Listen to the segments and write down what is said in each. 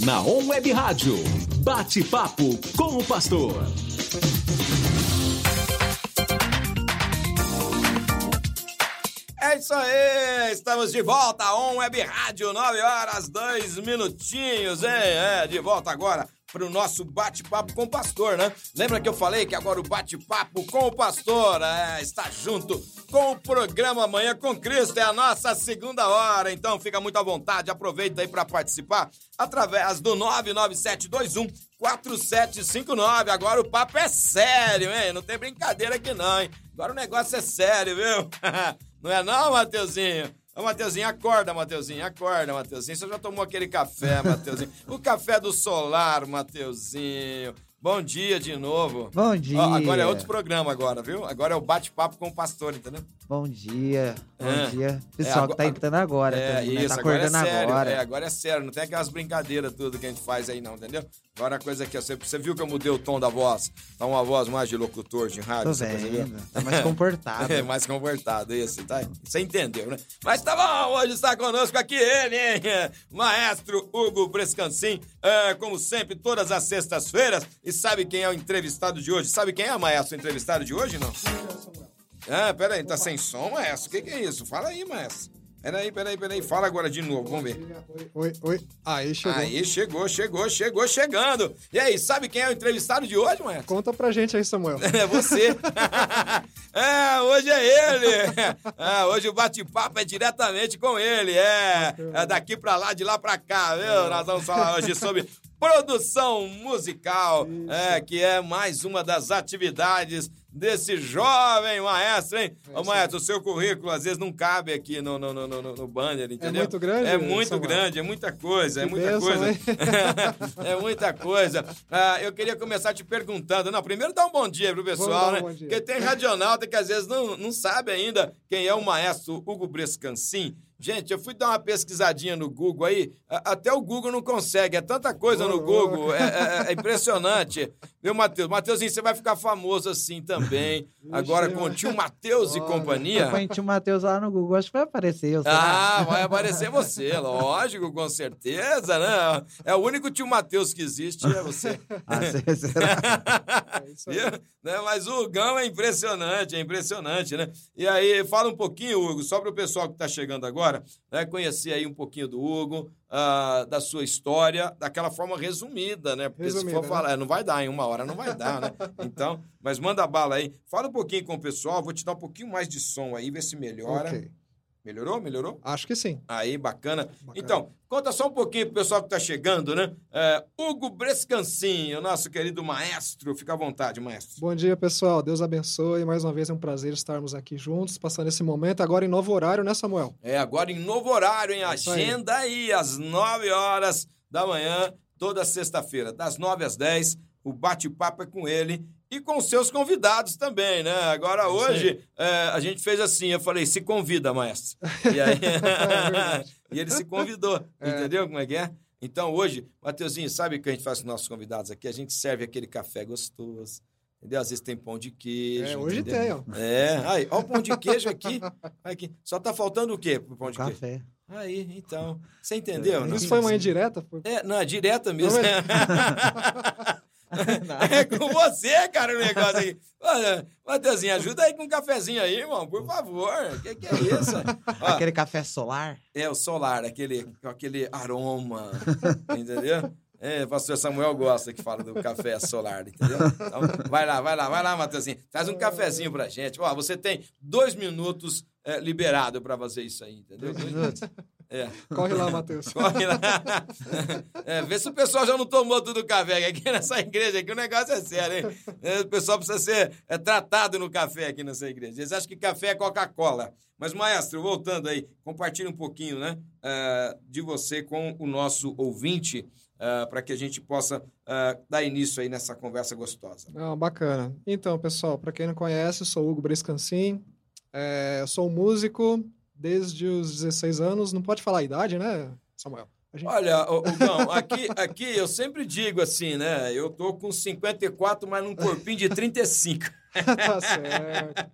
Na On Web Rádio. Bate-papo com o pastor. É isso aí, estamos de volta On Web Rádio, 9 horas, 2 minutinhos, hein? É, de volta agora para o nosso bate-papo com o pastor, né? Lembra que eu falei que agora o bate-papo com o pastor é, está junto com o programa Manhã com Cristo, é a nossa segunda hora, então fica muito à vontade, aproveita aí para participar através do 99721 4759. Agora o papo é sério, hein? Não tem brincadeira aqui não, hein? Agora o negócio é sério, viu? não é não, Mateuzinho? Ô, Mateuzinho, acorda, Mateuzinho, acorda, Mateuzinho. Você já tomou aquele café, Mateuzinho? o café do solar, Mateuzinho. Bom dia de novo. Bom dia. Ó, agora é outro programa agora, viu? Agora é o bate-papo com o pastor, entendeu? Bom dia. Bom É. dia. É, Pessoal agora- que tá entrando agora. É, também, né? isso, Tá agora é acordando sério. agora. É, agora é sério. Não tem aquelas brincadeiras tudo que a gente faz aí, não, entendeu? Agora a coisa aqui, você, você viu que eu mudei o tom da voz? Tá uma voz mais de locutor de rádio, Tô você percebeu? vendo. Tá mais comportado. É, mais comportado, isso, tá? Você entendeu, né? Mas tá bom, hoje está conosco aqui ele, hein? Maestro Hugo Brescancin, é, como sempre, todas as sextas-feiras. E sabe quem é o entrevistado de hoje? Sabe quem é, maestro, o entrevistado de hoje, não? Ah, peraí, tá sem som, maestro? O que, que é isso? Fala aí, maestro. Peraí, peraí, peraí. Fala agora de novo, vamos ver. Oi, oi, oi. Aí chegou. Aí, chegou, chegou, chegou, chegando. E aí, sabe quem é o entrevistado de hoje, maestro? Conta pra gente aí, Samuel. É você. é, hoje é ele. É, hoje o bate-papo é diretamente com ele. É, é daqui pra lá, de lá pra cá, viu? Nós vamos falar hoje sobre produção musical, é, que é mais uma das atividades desse jovem maestro, hein? Ô, maestro, o seu currículo às vezes não cabe aqui no, no, no, no, no banner, entendeu? muito grande, É muito grande, é muita coisa, é muita coisa. é muita coisa. Ah, eu queria começar te perguntando. Não, primeiro dá um bom dia pro pessoal, né? Porque tem radionauta que às vezes não, não sabe ainda quem é o maestro Hugo Brescancin. Gente, eu fui dar uma pesquisadinha no Google aí, até o Google não consegue, é tanta coisa no Google, é, é- é impressionante. Viu, Matheus? Mateuzinho, você vai ficar famoso assim também, agora com o tio Matheus e companhia. Põe o Matheus lá no Google, acho que vai aparecer. eu, será? Ah, vai aparecer você, lógico, com certeza, né? É o único tio Matheus que existe, é você. Ah, cê- será? É isso aí. Viu? Né? Mas o Hugão é impressionante, é impressionante, né? E aí, fala um pouquinho, Hugo, só para o pessoal que está chegando agora, né? conhecer aí um pouquinho do Hugo, ah, da sua história, daquela forma resumida, né? Porque se Resumida, for né? falar, não vai dar em uma hora, não vai dar, né? Então, mas manda bala aí. Fala um pouquinho com o pessoal, vou te dar um pouquinho mais de som aí, ver se melhora. Ok. Melhorou? Melhorou? Acho que sim. Aí, bacana. Bacana. Então, conta só um pouquinho pro pessoal que tá chegando, né? É, Hugo Brescancin, o nosso querido maestro. Fica à vontade, maestro. Bom dia, pessoal. Deus abençoe. Mais uma vez é um prazer estarmos aqui juntos, passando esse momento agora em novo horário, né, Samuel? É, agora em novo horário, hein? Aí. Agenda aí, às 9 horas da manhã, toda sexta-feira, das 9 às 10. O bate-papo é com ele e com seus convidados também, né? Agora, hoje, é, a gente fez assim, eu falei, se convida, maestro. E aí, e ele se convidou, É. entendeu como é que é? Então, hoje, Mateuzinho, sabe o que a gente faz com os nossos convidados aqui? A gente serve aquele café gostoso, entendeu? Às vezes tem pão de queijo. É, hoje entendeu? tem, ó. É, aí, ó o pão de queijo aqui. aqui. Só tá faltando o quê pro pão de queijo? Café. Aí, então. Você entendeu? né? Isso foi uma indireta? Foi- É, não, é direta mesmo. Não, é com você, cara, o negócio aí. Olha, Mateuzinho, ajuda aí com um cafezinho aí, irmão, por favor. O que, que é isso? Ó, Aquele café solar? é o solar, aquele, aquele aroma, entendeu? É, pastor Samuel gosta que fala do café solar, entendeu? Então, vai lá, vai lá, vai lá, Matheusinho. Traz um cafezinho pra gente. Ó, você tem dois minutos é, liberado pra fazer isso aí, entendeu? Dois minutos. É. Corre lá, Matheus. Corre lá. É, vê se o pessoal já não tomou tudo o café, aqui nessa igreja aqui o negócio é sério, hein? É, O pessoal precisa ser é, tratado no café aqui nessa igreja. Eles acham que café é Coca-Cola. Mas, maestro, voltando aí, compartilhe um pouquinho, né, é, de você com o nosso ouvinte, para que a gente possa é, dar início aí nessa conversa gostosa. Ah, bacana. Então, pessoal, para quem não conhece, eu sou Hugo Brescancin. É, eu sou músico desde os 16 anos. Não pode falar a idade, né, Samuel? Gente- Olha, ô, Hugão, aqui, aqui eu sempre digo assim, né? Eu tô com 54, mas num corpinho de 35. tá certo.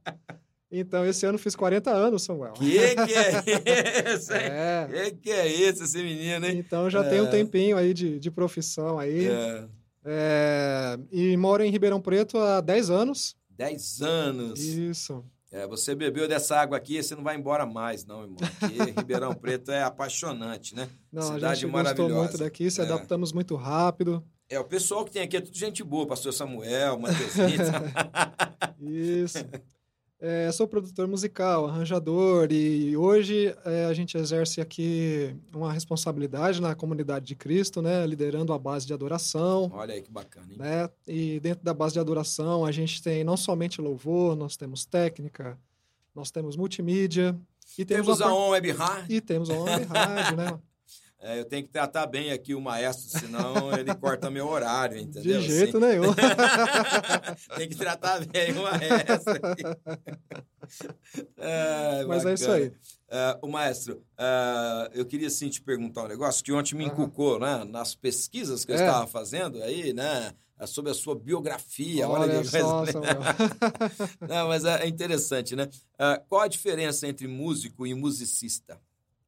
Então, esse ano fiz 40 anos, Samuel. Que que é isso, hein? É. Que que é isso, esse menino, hein? Então já tem um tempinho aí de, de profissão aí. É, É, e moro em Ribeirão Preto há 10 anos. 10 anos. Isso. É, você bebeu dessa água aqui, você não vai embora mais, não, irmão. Porque Ribeirão Preto é apaixonante, né? Não, Cidade a gente maravilhosa. gostou muito daqui, se É. adaptamos muito rápido. É, o pessoal que tem aqui é tudo gente boa, pastor Samuel, Mateuzinho. Isso. É, sou produtor musical, arranjador, e hoje é, a gente exerce aqui uma responsabilidade na comunidade de Cristo, né? Liderando a base de adoração. Olha aí que bacana, hein? né? E dentro da base de adoração, a gente tem não somente louvor, nós temos técnica, nós temos multimídia e temos, Temos a On Web Rádio. e temos a Web Rádio, né? É, eu tenho que tratar bem aqui o maestro, senão ele corta meu horário, entendeu? De jeito Assim, nenhum. Tem que tratar bem o maestro. É, Mas é isso bacana. aí. É, o maestro, é, eu queria sim te perguntar um negócio que ontem me inculcou, né? Nas pesquisas que eu É. estava fazendo aí, né? Sobre a sua biografia. Olha, Olha só, coisa- Samuel. Não, mas é interessante, né? Ah, qual a diferença entre músico e musicista?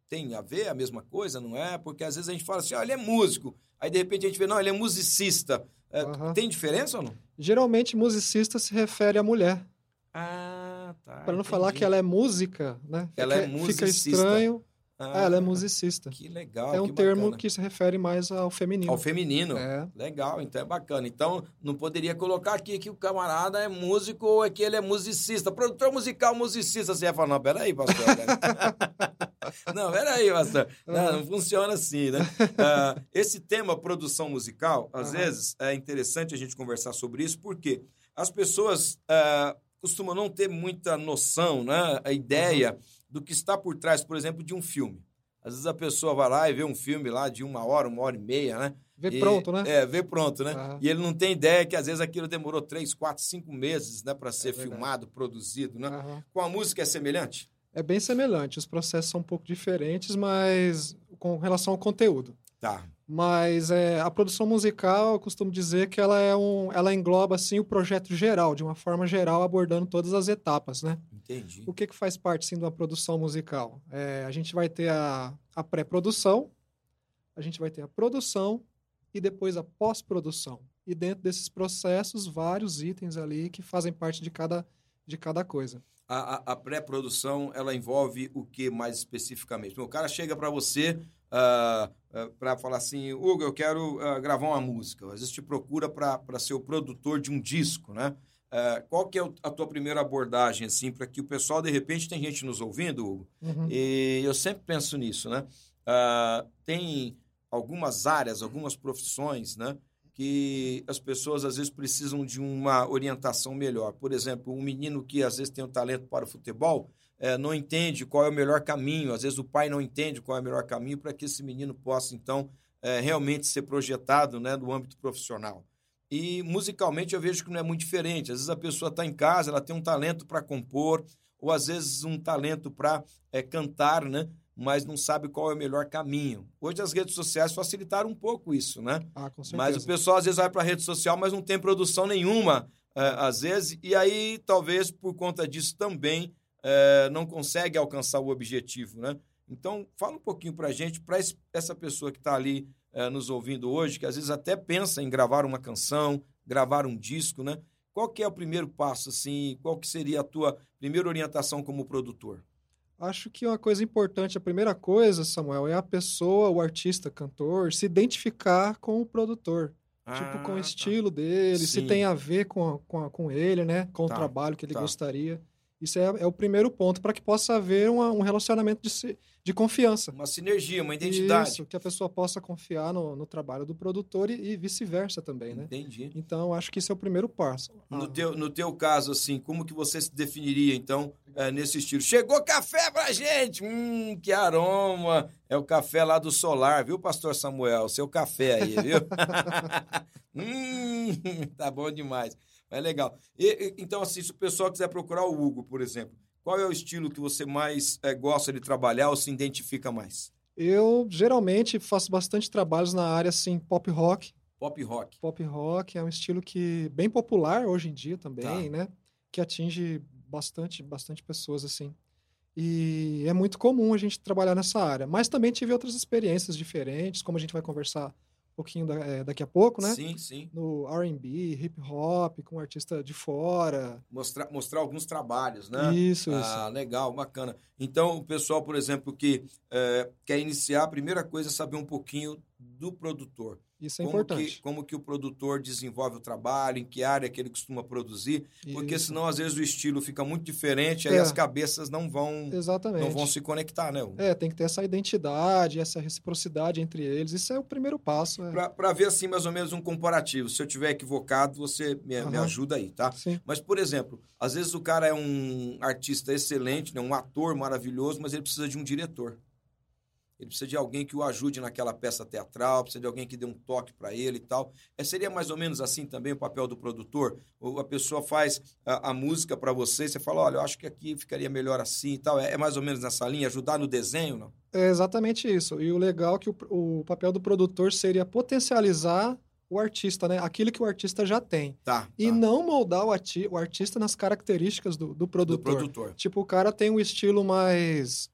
Tem a ver a mesma coisa, não é? Porque às vezes a gente fala assim, ó, ele é músico. Aí de repente a gente vê, não, ele é musicista. É, Aham. Tem diferença ou não? Geralmente, musicista se refere à mulher. Ah, tá. Para não falar que ela é música, né? Ela é Fica- Fica musicista. estranho. Ah, Ah, ela é musicista. Que legal. é um termo bacana. que se refere mais ao feminino. Ao feminino. É. Legal, então é bacana. Então, não poderia colocar aqui que o camarada é músico ou é que ele é musicista. Produtor musical, musicista. Você ia falar, não, peraí, pastor. não, peraí, pastor. Não, não funciona assim, né? Ah, esse tema, produção musical, às Aham. vezes é interessante a gente conversar sobre isso, porque as pessoas ah, costumam não ter muita noção, né? A ideia do que está por trás, por exemplo, de um filme. Às vezes a pessoa vai lá e vê um filme lá de uma hora, uma hora e meia, né? Vê E- pronto, né? É, vê pronto, né? Aham. E ele não tem ideia que às vezes aquilo demorou três, quatro, cinco meses, né, para ser verdade. filmado, produzido, né? Aham. Com a música é semelhante? É bem semelhante. Os processos são um pouco diferentes, mas com relação ao conteúdo. Tá. Mas é, a produção musical, eu costumo dizer que ela é um, ela engloba assim o projeto geral, de uma forma geral, abordando todas as etapas, né? Entendi. O que, que faz parte sim de uma produção musical? É, a gente vai ter a, a pré-produção, a gente vai ter a produção e depois a pós-produção. E dentro desses processos, vários itens ali que fazem parte de cada, de cada coisa. A, a- a pré-produção, ela envolve o que mais especificamente? O cara chega para você para falar assim, Hugo, eu quero ah, gravar uma música. Às vezes te procura para ser o produtor de um disco, né? Ah, qual que é a tua primeira abordagem, assim, para que o pessoal, de repente, tem gente nos ouvindo, Hugo, Uhum. E eu sempre penso nisso, né? Ah, tem algumas áreas, algumas profissões, né? Que as pessoas às vezes precisam de uma orientação melhor. Por exemplo, um menino que às vezes tem um talento para o futebol eh, não entende qual é o melhor caminho. Às vezes o pai não entende qual é o melhor caminho para que esse menino possa, então, eh, realmente ser projetado né, no âmbito profissional. E musicalmente eu vejo que não é muito diferente. Às vezes a pessoa está em casa, ela tem um talento para compor, ou às vezes um talento para é, cantar, né? Mas não sabe qual é o melhor caminho. Hoje as redes sociais facilitaram um pouco isso, né? Ah, com certeza. Mas o pessoal às vezes vai para a rede social, mas não tem produção nenhuma, é, às vezes, e aí talvez por conta disso também é, não consegue alcançar o objetivo, né? Então, fala um pouquinho para a gente, para essa pessoa que está ali é, nos ouvindo hoje, que às vezes até pensa em gravar uma canção, gravar um disco, né? Qual que é o primeiro passo, assim? Qual que seria a tua primeira orientação como produtor? Acho que uma coisa importante, a primeira coisa, Samuel, é a pessoa, o artista, cantor, se identificar com o produtor. tipo, com o Ah, tá. estilo dele, se Sim. tem a ver com, com, com ele, né? Com Tá, o trabalho que ele tá. gostaria. Isso é, é o primeiro ponto, para que possa haver uma- um relacionamento de, de confiança. Uma sinergia, uma identidade. Isso, que a pessoa possa confiar no, no trabalho do produtor e, e vice-versa também, né? Entendi. Então, acho que esse é o primeiro passo. No Ah, teu, no teu caso, assim, como que você se definiria, então, eh, nesse estilo? Chegou café pra gente! Hum, que aroma! É o café lá do Solar, viu, pastor Samuel? Seu café aí, viu? hum, tá bom demais. Mas legal. E, então, assim, se o pessoal quiser procurar o Hugo, por exemplo, qual é o estilo que você mais eh, gosta de trabalhar ou se identifica mais? Eu, geralmente, faço bastante trabalhos na área, assim, pop rock. Pop rock. Pop rock é um estilo que bem popular hoje em dia também, Tá. né? Que atinge bastante, bastante pessoas assim. E é muito comum a gente trabalhar nessa área. Mas também tive outras experiências diferentes, como a gente vai conversar pouquinho da, é, daqui a pouco, né? Sim, sim. No R&B, hip hop, com um artista de fora. Mostrar, mostrar alguns trabalhos, né? Isso, isso. Ah, legal, bacana. Então, o pessoal, por exemplo, que é, quer iniciar, a primeira coisa é saber um pouquinho do produtor. Isso é como importante. Que, como que o produtor desenvolve o trabalho, em que área que ele costuma produzir, porque Isso. senão, às vezes, o estilo fica muito diferente, aí É. as cabeças não vão, Exatamente. não vão se conectar, né? É, tem que ter essa identidade, essa reciprocidade entre eles. Isso é o primeiro passo. É. Para ver, assim, mais ou menos um comparativo. Se eu tiver equivocado, você me, me Aham. ajuda aí, tá? Sim. Mas, por exemplo, às vezes o cara é um artista excelente, né? um ator maravilhoso, mas ele precisa de um diretor. Ele precisa de alguém que o ajude naquela peça teatral, precisa de alguém que dê um toque para ele e tal. É, seria mais ou menos assim também o papel do produtor? Ou a pessoa faz a, a música para você e você fala, olha, eu acho que aqui ficaria melhor assim e tal. É, é mais ou menos nessa linha? Ajudar no desenho, não? É exatamente isso. E o legal é que o, o papel do produtor seria potencializar o artista, né? Aquilo que o artista já tem. Tá, E tá. não moldar o, ati- o artista nas características do, do do produtor. produtor. Tipo, o cara tem um estilo mais,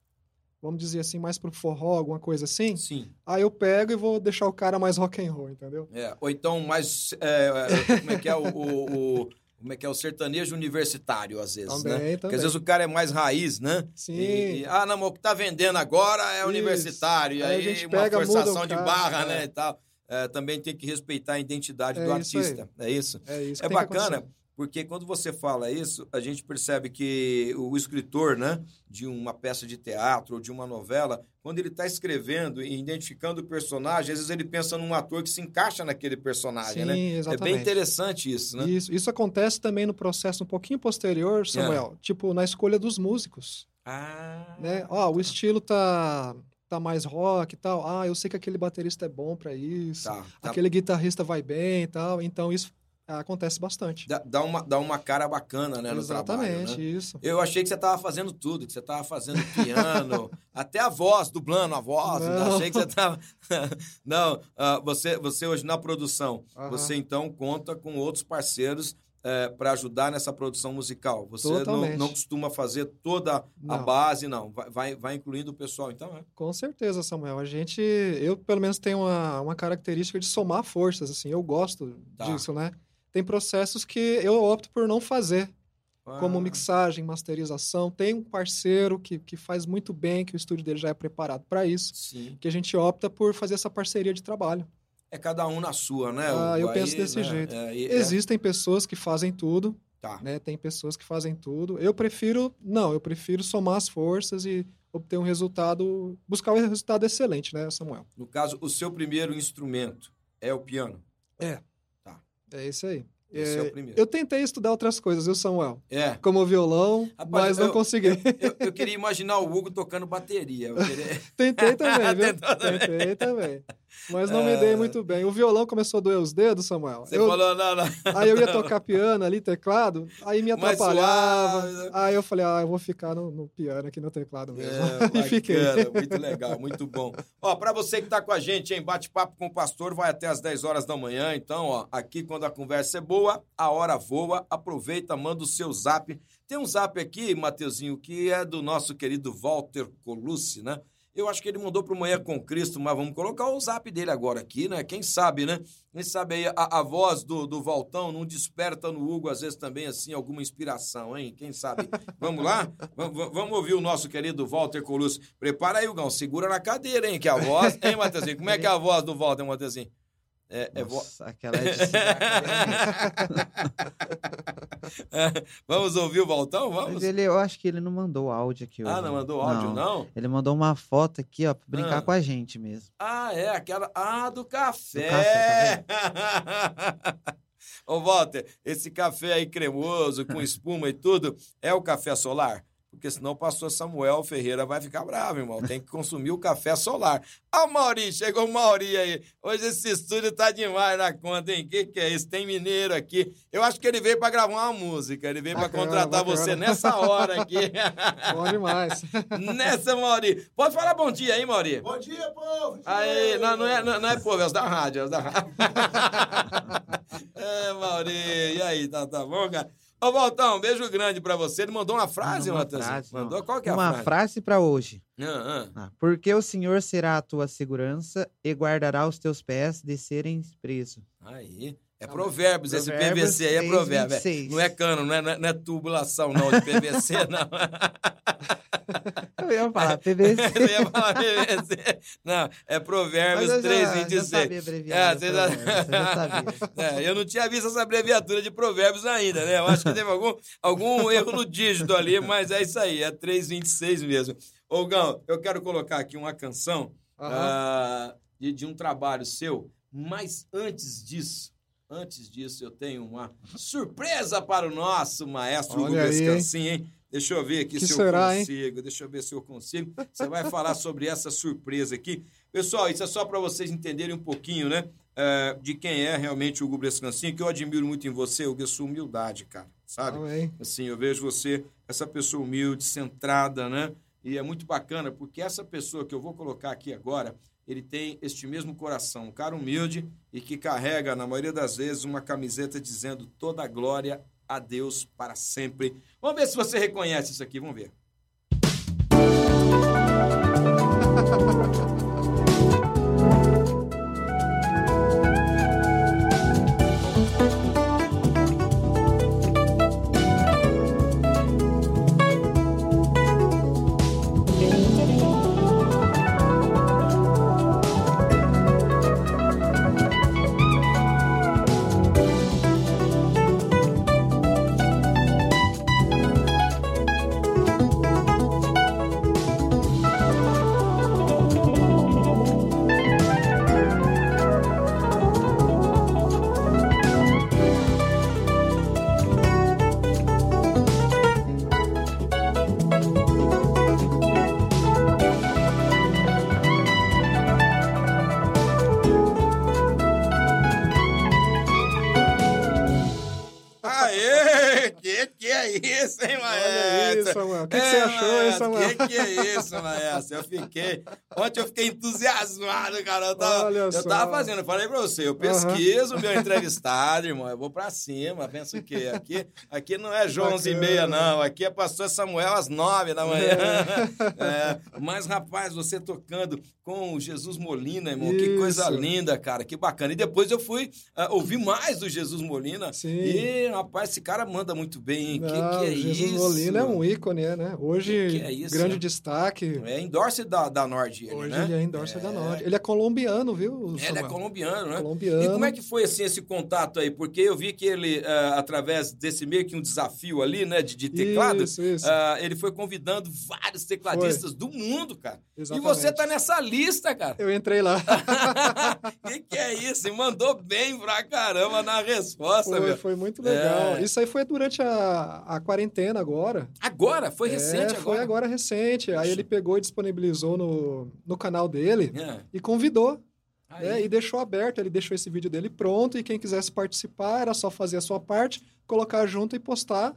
vamos dizer assim, mais pro forró, alguma coisa assim. Sim. Aí eu pego e vou deixar o cara mais rock and roll, entendeu? É, ou então mais. é, como é que é o, o- o- Como é que é o sertanejo universitário, às vezes, Também, né? também. Porque às vezes o cara é mais raiz, né? Sim. E, e, ah, não, mas o que tá vendendo agora é Isso. universitário. E Aí a aí, gente uma pega, muda o forçação de barra, é. né? E tal. É, também tem que respeitar a identidade É do isso aí. artista. É isso. É isso É bacana. Porque quando você fala isso, a gente percebe que o escritor, né, de uma peça de teatro ou de uma novela, quando ele está escrevendo e identificando o personagem, às vezes ele pensa num ator que se encaixa naquele personagem, Sim, né? exatamente. É bem interessante isso, né? Isso, isso acontece também no processo um pouquinho posterior, Samuel. Tipo, na escolha dos músicos, Ah, né? Ó, o estilo tá, tá mais rock e tal. Ah, eu sei que aquele baterista é bom pra isso. tá, tá. Aquele guitarrista vai bem e tal. Então, isso ah, acontece bastante. Dá, dá uma, dá uma cara bacana, né, no Exatamente, trabalho, né? isso. Eu achei que você estava fazendo tudo, que você estava fazendo piano, até a voz, dublando a voz. eu Não. achei que você estava. Não, ah, você, você hoje na produção, você então conta com outros parceiros para ajudar nessa produção musical. Você não, não costuma fazer toda a Não. base, não. Vai, vai, vai incluindo o pessoal, então, é. Com certeza, Samuel. A gente, eu pelo menos tenho uma, uma característica de somar forças, assim. Eu gosto Tá. disso, né? Tem processos que eu opto por não fazer, como Ah, mixagem, masterização. Tem um parceiro que, que faz muito bem, que o estúdio dele já é preparado para isso, Sim. que a gente opta por fazer essa parceria de trabalho. É cada um na sua, né? Ah, eu penso desse né, jeito. é, é, Existem pessoas que fazem tudo, tá. né? Tem pessoas que fazem tudo. Eu prefiro, não, eu prefiro somar as forças e obter um resultado, buscar um resultado excelente, né, Samuel? No caso, o seu primeiro instrumento é o piano. É isso aí. Esse é, o É, primeiro. Eu tentei estudar outras coisas, viu, Samuel? É. Como o violão, Rapaz, mas não eu- consegui. Eu, eu queria imaginar o Hugo tocando bateria. Eu queria- Tentei também, viu? Tentei também. Mas não me dei muito bem. O violão começou a doer os dedos, Samuel. Você Eu- falou, não, não. Aí eu ia tocar piano ali, teclado, aí me atrapalhava. suave? Aí eu falei, ah, eu vou ficar no, no piano aqui no teclado mesmo. É, e fiquei. bacana, muito legal, muito bom. Ó, para você que tá com a gente, hein, bate-papo com o pastor vai até às 10 horas da manhã. Então, ó, aqui quando a conversa é boa, a hora voa. Aproveita, manda o seu zap. Tem um zap aqui, Mateuzinho, que é do nosso querido Walter Colucci, né? Eu acho que ele mandou pro Manhã com Cristo, mas vamos colocar o zap dele agora aqui, né? Quem sabe, né? Quem sabe aí a, a voz do, do Valtão não desperta no Hugo, às vezes, também, assim, alguma inspiração, hein? Quem sabe? Vamos lá? Vamos, vamos ouvir o nosso querido Walter Colucci. Prepara aí, Hugão. Segura na cadeira, hein? Que a voz... Hein, Mateuzinho? Como é que é a voz do Walter, Mateuzinho? É, é vo... Nossa, aquela é de Vamos ouvir o Valtão? Mas Vamos? ele, eu acho que ele não mandou áudio aqui hoje. Ah, não mandou áudio, não? Ele mandou uma foto aqui, ó, pra brincar Ah. com a gente mesmo. Ah, é, aquela. Ah, do café! café, Ô, Walter, esse café aí cremoso, com espuma e tudo, é o café solar? Porque senão o pastor Samuel Ferreira vai ficar bravo, irmão. Tem que consumir o café solar. Ah, o Mauri, chegou o Mauri aí. Hoje esse estúdio tá demais na conta, hein? Que que é isso? Tem mineiro aqui. Eu acho que ele veio para gravar uma música. Ele veio para contratar bacana. você nessa hora aqui. Bom demais. nessa, Mauri. Pode falar bom dia aí, Mauri. Bom dia, povo! Aí, não, não, é, não, não é povo, é os da rádio, é os da rádio. é, Mauri, e aí, tá, tá bom, cara? Ô, Valtão, um beijo grande pra você. Ele mandou uma frase, Uma Matheus? frase, não. Mandou? Qual que é a Uma frase? frase pra hoje. Ah, ah. Ah, porque o Senhor será a tua segurança e guardará os teus pés de serem presos. Aí. É Não, provérbios, esse Provérbios PVC aí é 3, provérbio. é. 26. Não é cano, não é, não é- é tubulação, não, de PVC, não. Eu ia falar PVC. Você ia falar PVC. Não, é provérbios Mas eu 3, já, já 26. sabia É, abreviar. você já- sabia. É, eu não tinha visto essa abreviatura de provérbios ainda, né? Eu acho que teve algum, algum erro no dígito ali, mas é isso aí, é 326 mesmo. Ô, Gão, eu quero colocar aqui uma canção ah, de, de um trabalho seu, mas antes disso, antes disso, eu tenho uma surpresa para o nosso maestro Olha aí, hein? Hein? Deixa eu ver aqui Que se será, eu hein? consigo. Deixa eu ver se eu consigo. Você vai falar sobre essa surpresa aqui. Pessoal, isso é só para vocês entenderem um pouquinho, né? é, de quem é realmente o Hugo Descansinho, que eu admiro muito em você, Hugo, a sua humildade, cara, sabe? Amém. Assim, eu vejo você, essa pessoa humilde, centrada, né? E é muito bacana, porque essa pessoa que eu vou colocar aqui agora, ele tem este mesmo coração, um cara humilde e que carrega, na maioria das vezes, uma camiseta dizendo toda a glória a Deus para sempre. Vamos ver se você reconhece isso aqui, vamos ver. Fiquei. Ontem eu fiquei entusiasmado, cara. Eu tava, Olha eu só. tava fazendo, eu falei pra você, eu pesquiso o meu entrevistado, irmão. Eu vou pra cima, pensa o quê? Aqui, aqui não é João 11 e meia, não. Aqui é pastor Samuel às 9 da manhã. É, mas, rapaz, você tocando com o Jesus Molina, irmão, que coisa Isso. linda, cara. Que bacana. E depois eu fui ah, ouvir mais do Jesus Molina. Sim. E, rapaz, esse cara manda muito bem, hein? Que, Não, que é Jesus isso? Molina é um ícone, né? Hoje, Que que é isso, grande né? destaque. É endorse da, da Nord, ele, Hoje né? ele é endorser da É. Norte. Ele é colombiano, viu, Ele é colombiano, né? Colombiano. E como é que foi assim esse contato aí? Porque eu vi que ele, ah, através desse meio que um desafio ali, né, de, de teclado, Isso, isso. ah, ele foi convidando vários tecladistas do mundo, cara. Exatamente. E você tá nessa lista, cara. Eu entrei lá. que que é isso? E mandou bem pra caramba na resposta, Foi, meu. foi muito legal. É. Isso aí foi durante a, a quarentena agora. Agora? Foi recente é, agora? Foi agora recente. Aí ele pegou e disponibilizou no, no canal dele É. e convidou. Né, e deixou aberto, ele deixou esse vídeo dele pronto e quem quisesse participar era só fazer a sua parte, colocar junto e postar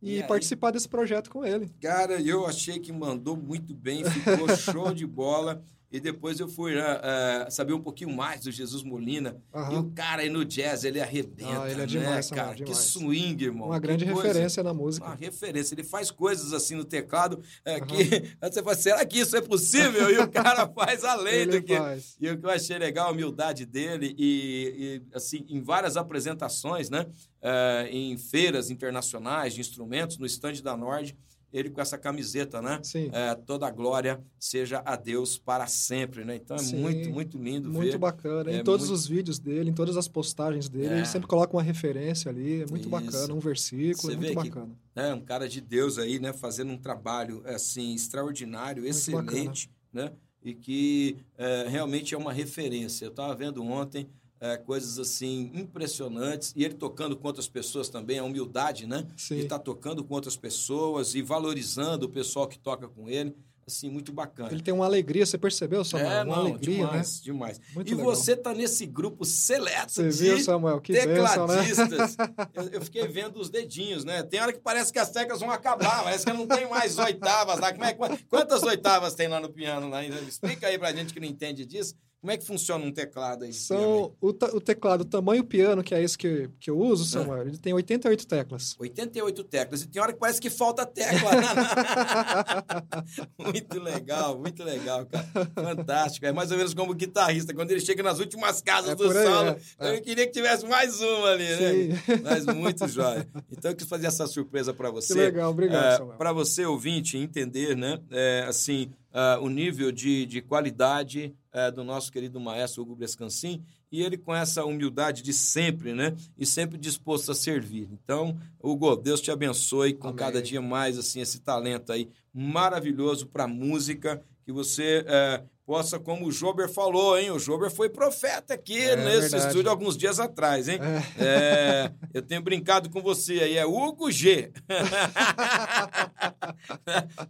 e, E participar desse projeto com ele. Cara, eu achei que mandou muito bem, ficou show de bola. E depois eu fui né, eh, saber um pouquinho mais do Jesus Molina. Aham. E o cara aí no jazz, ele arrebenta, Ah, ele é né, demais, Samuel, cara? Que demais. swing, irmão. Uma que grande coisa. referência na Uma música. referência. Ele faz coisas assim no teclado eh, que você fala, será que isso é possível? E o cara faz além do que... faz. E o que eu achei legal, a humildade dele e, e, assim, em várias apresentações, né? eh, em feiras internacionais de instrumentos, no estande da Nord, ele com essa camiseta, né? Sim. É, toda a glória seja a Deus para sempre, né? Então é Sim. muito, muito lindo Muito ver. bacana. É em todos muito- os vídeos dele, em todas as postagens dele, É. ele sempre coloca uma referência ali. É muito Isso. bacana, um versículo, Você é muito vê que- bacana. né? Um cara de Deus aí, né? Fazendo um trabalho, assim, extraordinário, excelente, né? E que é, realmente é uma referência. Eu estava vendo ontem é, coisas, assim, impressionantes. E ele tocando com outras pessoas também, a humildade, né? Sim. De estar tocando com outras pessoas e valorizando o pessoal que toca com ele. Assim, muito bacana. Ele tem uma alegria, você percebeu, Samuel? é, uma não, alegria, demais, demais. né? Muito e legal. você tá nesse grupo seleto Você de viu, Samuel? Que né? tecladistas. eu, eu fiquei vendo os dedinhos, né? Tem hora que parece que as teclas vão acabar, parece que não tem mais oitavas lá. Como é, quantas oitavas tem lá no piano? Lá? Explica aí pra gente que não entende disso. Como é que funciona um teclado aí? São o, o teclado, o tamanho piano, que é esse que, que eu uso, Samuel, ele tem 88 teclas. aí? 88 teclas. E tem hora que parece que falta tecla. muito legal, muito legal, cara. Fantástico. É mais ou menos como o guitarrista, quando ele chega nas últimas casas É do aí, solo. é, é. Eu queria que tivesse mais uma ali, né? Sim. Mas muito jóia. Então eu quis fazer essa surpresa para você. Que legal, obrigado, Samuel. para você, ouvinte, entender, né? é, assim, ah, o nível de, de qualidade eh, do nosso querido maestro Hugo Brescancin e ele com essa humildade de sempre, né? E sempre disposto a servir. Então, Hugo, Deus te abençoe com Amém. cada dia mais, assim, esse talento aí maravilhoso para música, que você eh, possa, como o Jober falou, hein? O Jober foi profeta aqui É nesse verdade. estúdio alguns dias atrás, hein? É. É, eu tenho brincado com você aí, é Hugo G.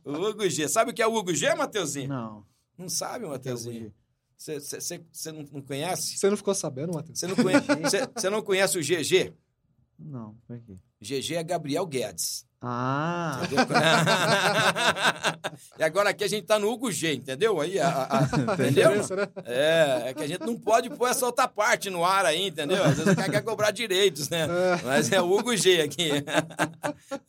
Hugo G. Sabe o que é Hugo G, Mateuzinho? Não. Não sabe, Mateuzinho? Você não, não conhece? Você não ficou sabendo, Matheus? Você não não conhece o GG? Não, por quê? GG é Gabriel Guedes. Ah, e agora aqui a gente tá no Hugo G, entendeu? Aí, a- a- entendeu? Né? É, é que a gente não pode pôr essa outra parte no ar aí, entendeu? Às vezes o cara quer cobrar direitos, né? Mas é o Hugo G aqui.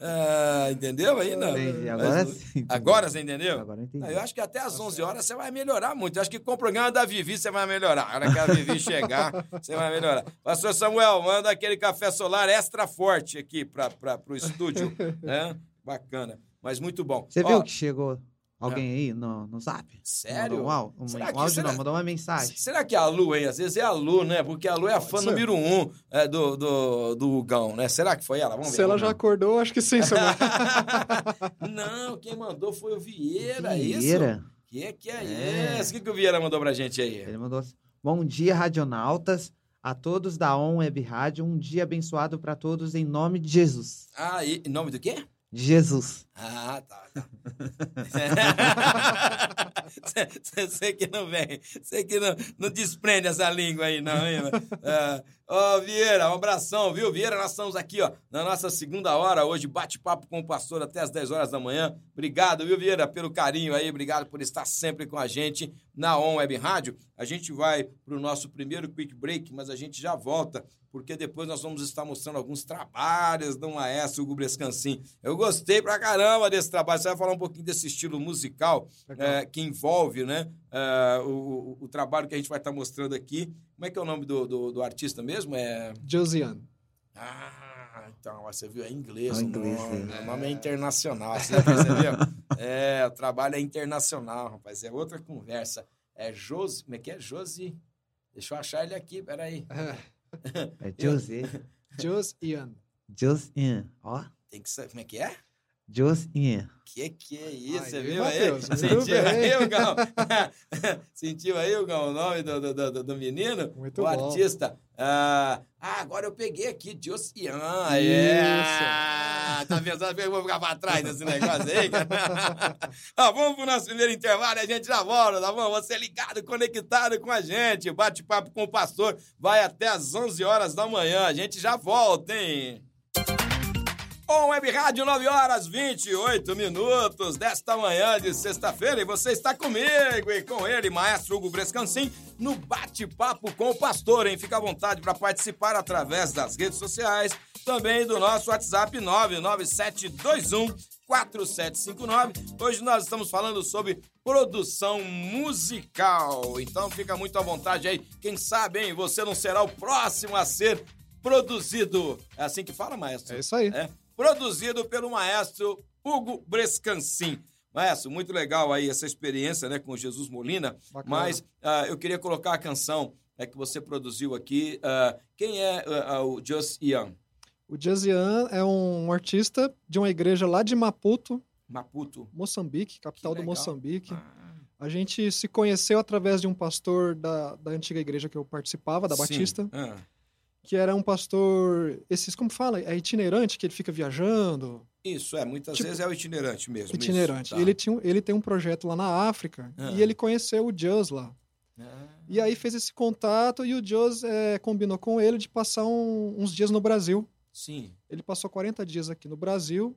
Ah, entendeu aí, não? entendi. Agora Mas- sim. Agora você entendeu? Agora eu entendi. Eu acho que até às 11 horas você vai melhorar muito. Eu acho que com o programa da Vivi você vai melhorar. A hora que a Vivi chegar, você vai melhorar. Pastor Samuel, manda aquele café solar extra forte aqui para o estúdio. Né? Bacana. Mas muito bom. Você Ó, viu que chegou alguém aí no, no zap? Sério? Mandou um, áudio- um, Será um que- áudio será- não, mandou uma mensagem. Será que é a Lu, hein? Às vezes é a Lu, né? Porque a Lu é a fã ser. número um é, do, do, do Hugão, né? Será que foi ela? Vamos ver. Se ela já acordou, acho que sim, Samuel. Não, quem mandou foi o Vieira, é isso? Vieira. Que que é, É. isso? O que, que o Vieira mandou pra gente aí? Ele mandou assim: Bom dia, radionautas. A todos da ON Web Rádio, um dia abençoado para todos em nome de Jesus. Ah, e em nome do quê? De Jesus. Ah, tá. tá. Você que não vem, você que não, não desprende essa língua aí, não, hein? mano? Ah, Ó, Vieira, um abração, viu? Vieira, nós estamos aqui, ó, na nossa segunda hora hoje, bate-papo com o pastor até as 10 horas da manhã. Obrigado, viu, Vieira, pelo carinho aí, obrigado por estar sempre com a gente na On Web Rádio. A gente vai para o nosso primeiro quick break, mas a gente já volta, porque depois nós vamos estar mostrando alguns trabalhos do maestro Hugo Brescancin. Eu gostei pra caramba desse trabalho. Você vai falar um pouquinho desse estilo musical é, que envolve né, é, o, o- trabalho que a gente vai estar mostrando aqui. Como é que é o nome do, do, do artista mesmo? É... Josiane. Ah, então, você viu, é inglês. É o inglês, nome. é. O nome é internacional, você percebeu? é, o trabalho é internacional, rapaz. É outra conversa. É Josi... Como é que é? Josi... Deixa eu achar ele aqui, peraí. É José. Josiane. Josian. Ó. Tem que saber... Como é que é? Josian. Que que é isso? Aí, Você viu aí? Sentiu bem. aí, Hugão? Sentiu aí, Hugão, o nome do, do, do, do menino? Muito o bom. artista. Ah, ah, agora eu peguei aqui, Josian. Isso. É. Tá pensando que eu vou ficar pra trás nesse negócio aí? cara? Ó, vamos pro nosso primeiro intervalo e a gente já volta, tá bom? Você ligado, conectado com a gente. Bate-papo com o pastor vai até às 11 horas da manhã. A gente já volta, hein? On Web Rádio, 9 horas 28 minutos desta manhã de sexta-feira. E você está comigo e com ele, maestro Hugo Brescancin, no bate-papo com o pastor, hein? Fica à vontade para participar através das redes sociais, também do nosso WhatsApp 99721 4759. Hoje nós estamos falando sobre produção musical. Então fica muito à vontade aí. Quem sabe, hein? Você não será o próximo a ser produzido. É assim que fala, maestro? É isso aí. É, produzido pelo maestro Hugo Brescancin. Maestro, muito legal aí essa experiência né, com Jesus Molina, Bacana. mas ah, eu queria colocar a canção é, que você produziu aqui. Ah, quem é ah, o Just Young? O Josiane é um artista de uma igreja lá de Maputo, Maputo. Moçambique, capital do. Moçambique. Ah, A gente se conheceu através de um pastor da, da antiga igreja que eu participava, da sim. Batista, Ah, que era um pastor, esses, como fala? É itinerante, que ele fica viajando. isso, é, muitas Tipo, vezes é o itinerante mesmo. Itinerante. isso, tá. ele, tinha, ele tem um projeto lá na África Ah. e ele conheceu o Jus lá. Ah, E aí fez esse contato e o Jus eh, combinou com ele de passar um- uns dias no Brasil. sim. Ele passou 40 dias aqui no Brasil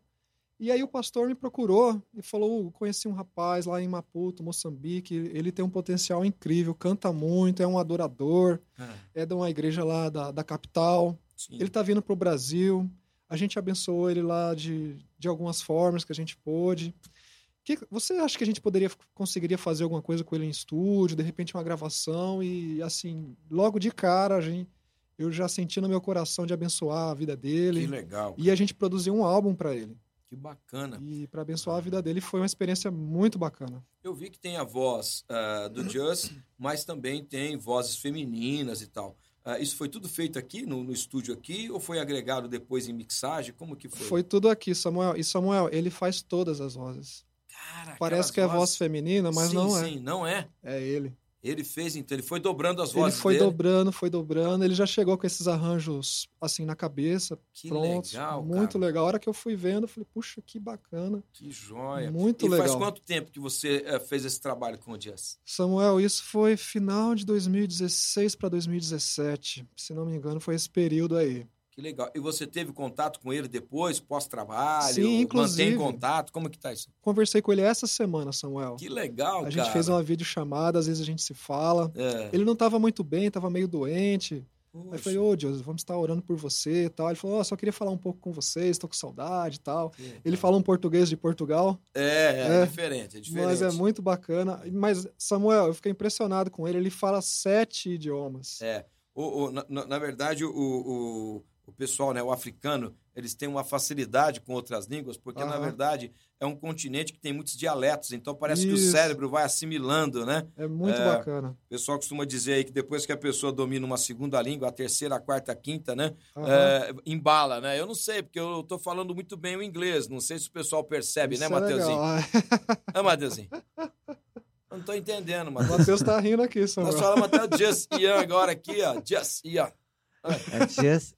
E aí o pastor me procurou e falou: conheci um rapaz lá em Maputo, Moçambique. Ele tem um potencial incrível, canta muito, é um adorador, Ah, é de uma igreja lá da, da capital. sim. Ele tá vindo pro Brasil. A gente abençoou ele lá de, de algumas formas que a gente pôde. Que, você acha que a gente poderia conseguiria fazer alguma coisa com ele em estúdio, de repente uma gravação e assim, logo de cara a gente, eu já senti no meu coração de abençoar a vida Que dele legal. e a gente produziu um álbum para ele. Que bacana. E para abençoar a vida dele foi uma experiência muito bacana. Eu vi que tem a voz ah, do Just, mas também tem vozes femininas e tal. Ah, isso foi tudo feito aqui, no, no estúdio aqui, ou foi agregado depois em mixagem? Como que foi? Foi tudo aqui, Samuel. E Samuel, ele faz todas as vozes. Cara, Parece que é voz feminina, mas sim, não é. Sim, não é. É ele. Ele fez, então, ele foi dobrando as Ele vozes foi dele. dobrando, foi dobrando. Ele já chegou com esses arranjos assim na cabeça, Que prontos. legal, muito cara. legal. A hora que eu fui vendo, eu falei, puxa, que bacana. Que joia. Muito e faz legal. quanto tempo que você eh, fez esse trabalho com o Just? Samuel, isso foi final de 2016 para 2017. Se não me engano, foi esse período aí. Que legal. E você teve contato com ele depois, pós-trabalho? Sim, inclusive. Mantém contato? Como que tá isso? Conversei com ele essa semana, Samuel. Que legal, a cara. gente fez uma videochamada, às vezes a gente se fala. É. Ele não estava muito bem, estava meio doente. Aí eu falei, ô Deus, vamos estar orando por você e tal. Ele falou, ó, só queria falar um pouco com vocês, estou com saudade e tal. legal. Ele fala um português de Portugal, É, é, É. diferente, é diferente. mas é muito bacana. Mas, Samuel, eu fiquei impressionado com ele. Ele fala sete idiomas. É. O, o- na, na- na verdade, o, o, o pessoal, né, o africano, eles têm uma facilidade com outras línguas, porque, na verdade, é um continente que tem muitos dialetos, então parece que o Isso. cérebro vai assimilando, né? É muito É. bacana. O pessoal costuma dizer aí que depois que a pessoa domina uma segunda língua, a terceira, a quarta, a quinta, né? É, embala, né? Eu não sei, porque eu tô falando muito bem o inglês. Não sei se o pessoal percebe, né, Isso é Mateuzinho? legal. Ah, Mateuzinho. Eu não tô entendendo, O Matheus. Matheus tá rindo aqui, Samuel. Nós falamos até o Just Ian agora aqui, ó. Just Ian. É just,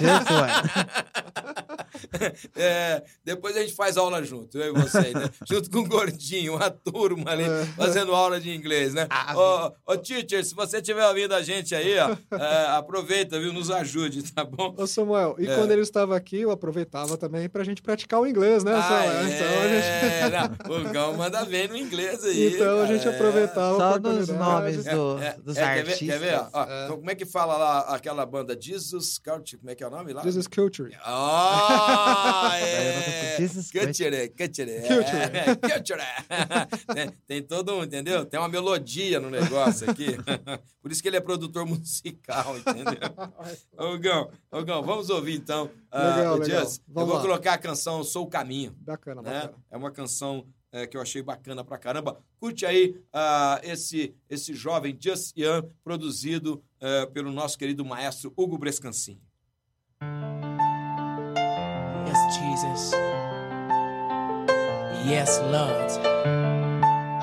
just one. É, depois a gente faz aula junto, eu e você, né? Junto com o Gordinho, uma turma ali, É. fazendo aula de inglês, né? Ah, Ô, ô, teacher, se você estiver ouvindo a gente aí, ó, é, aproveita, viu? Nos ajude, tá bom? Ô, Samuel, e É. quando ele estava aqui, eu aproveitava também pra gente praticar o inglês, né, Ah, Samuel? Então a gente, é, não, o Gão manda bem no inglês aí. então a gente é. aproveitava a Só nos oportunidade. nomes do- É, dos é, quer ver, artistas. quer ver? ó? Ó, É. então, Como é que fala lá aquela banda Jesus Culture? Como é que é o nome lá? Is culture. Ah, eu não é. culture. Culture. É, culture. tem, tem todo um, entendeu? Tem uma melodia no negócio aqui. Por isso que ele é produtor musical, entendeu? Ô, Gão, ô, Gão, vamos ouvir então ah, Legal, o legal. Just. Eu vou lá. colocar a canção Sou o Caminho Bacana, né? bacana. É uma canção é, que eu achei bacana pra caramba. Curte aí ah, esse, esse jovem Just Young, produzido eh, pelo nosso querido maestro Hugo Brescancini. Jesus. Yes, Lord.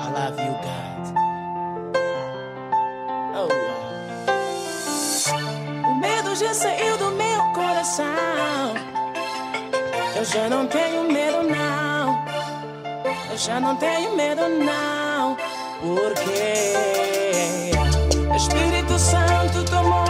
I love you, God. Oh. O medo já saiu do meu coração. Eu já não tenho medo, não. Eu já não tenho medo, não. Porque Espírito Santo tomou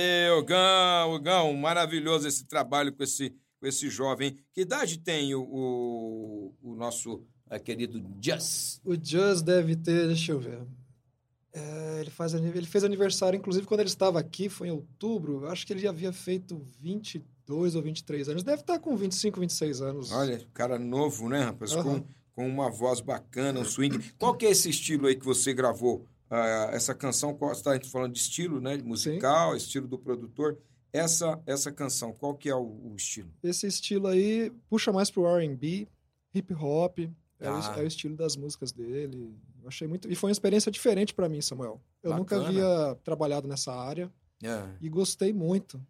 Aê, Ogão, Ogão, maravilhoso esse trabalho com esse, com esse jovem. Que idade tem o, o, o nosso eh, querido Just? O Just deve ter, deixa eu ver. É, ele, faz, ele fez aniversário, inclusive, quando ele estava aqui, foi em outubro. Acho que ele já havia feito 22 ou 23 anos. Deve estar com 25, 26 anos. Olha, cara novo, né, rapaz? Com, Aham. com uma voz bacana, um swing. Qual que é esse estilo aí que você gravou? Ah, essa canção, qual- está falando de estilo, né? Musical, estilo do produtor. Essa, essa canção, qual que é o, o estilo? Esse estilo aí puxa mais pro R&B, hip hop. É, o, Ah. é o estilo das músicas dele. Eu achei muito... E foi uma experiência diferente para mim, Samuel. Eu nunca Bacana. havia trabalhado nessa área É. e gostei muito.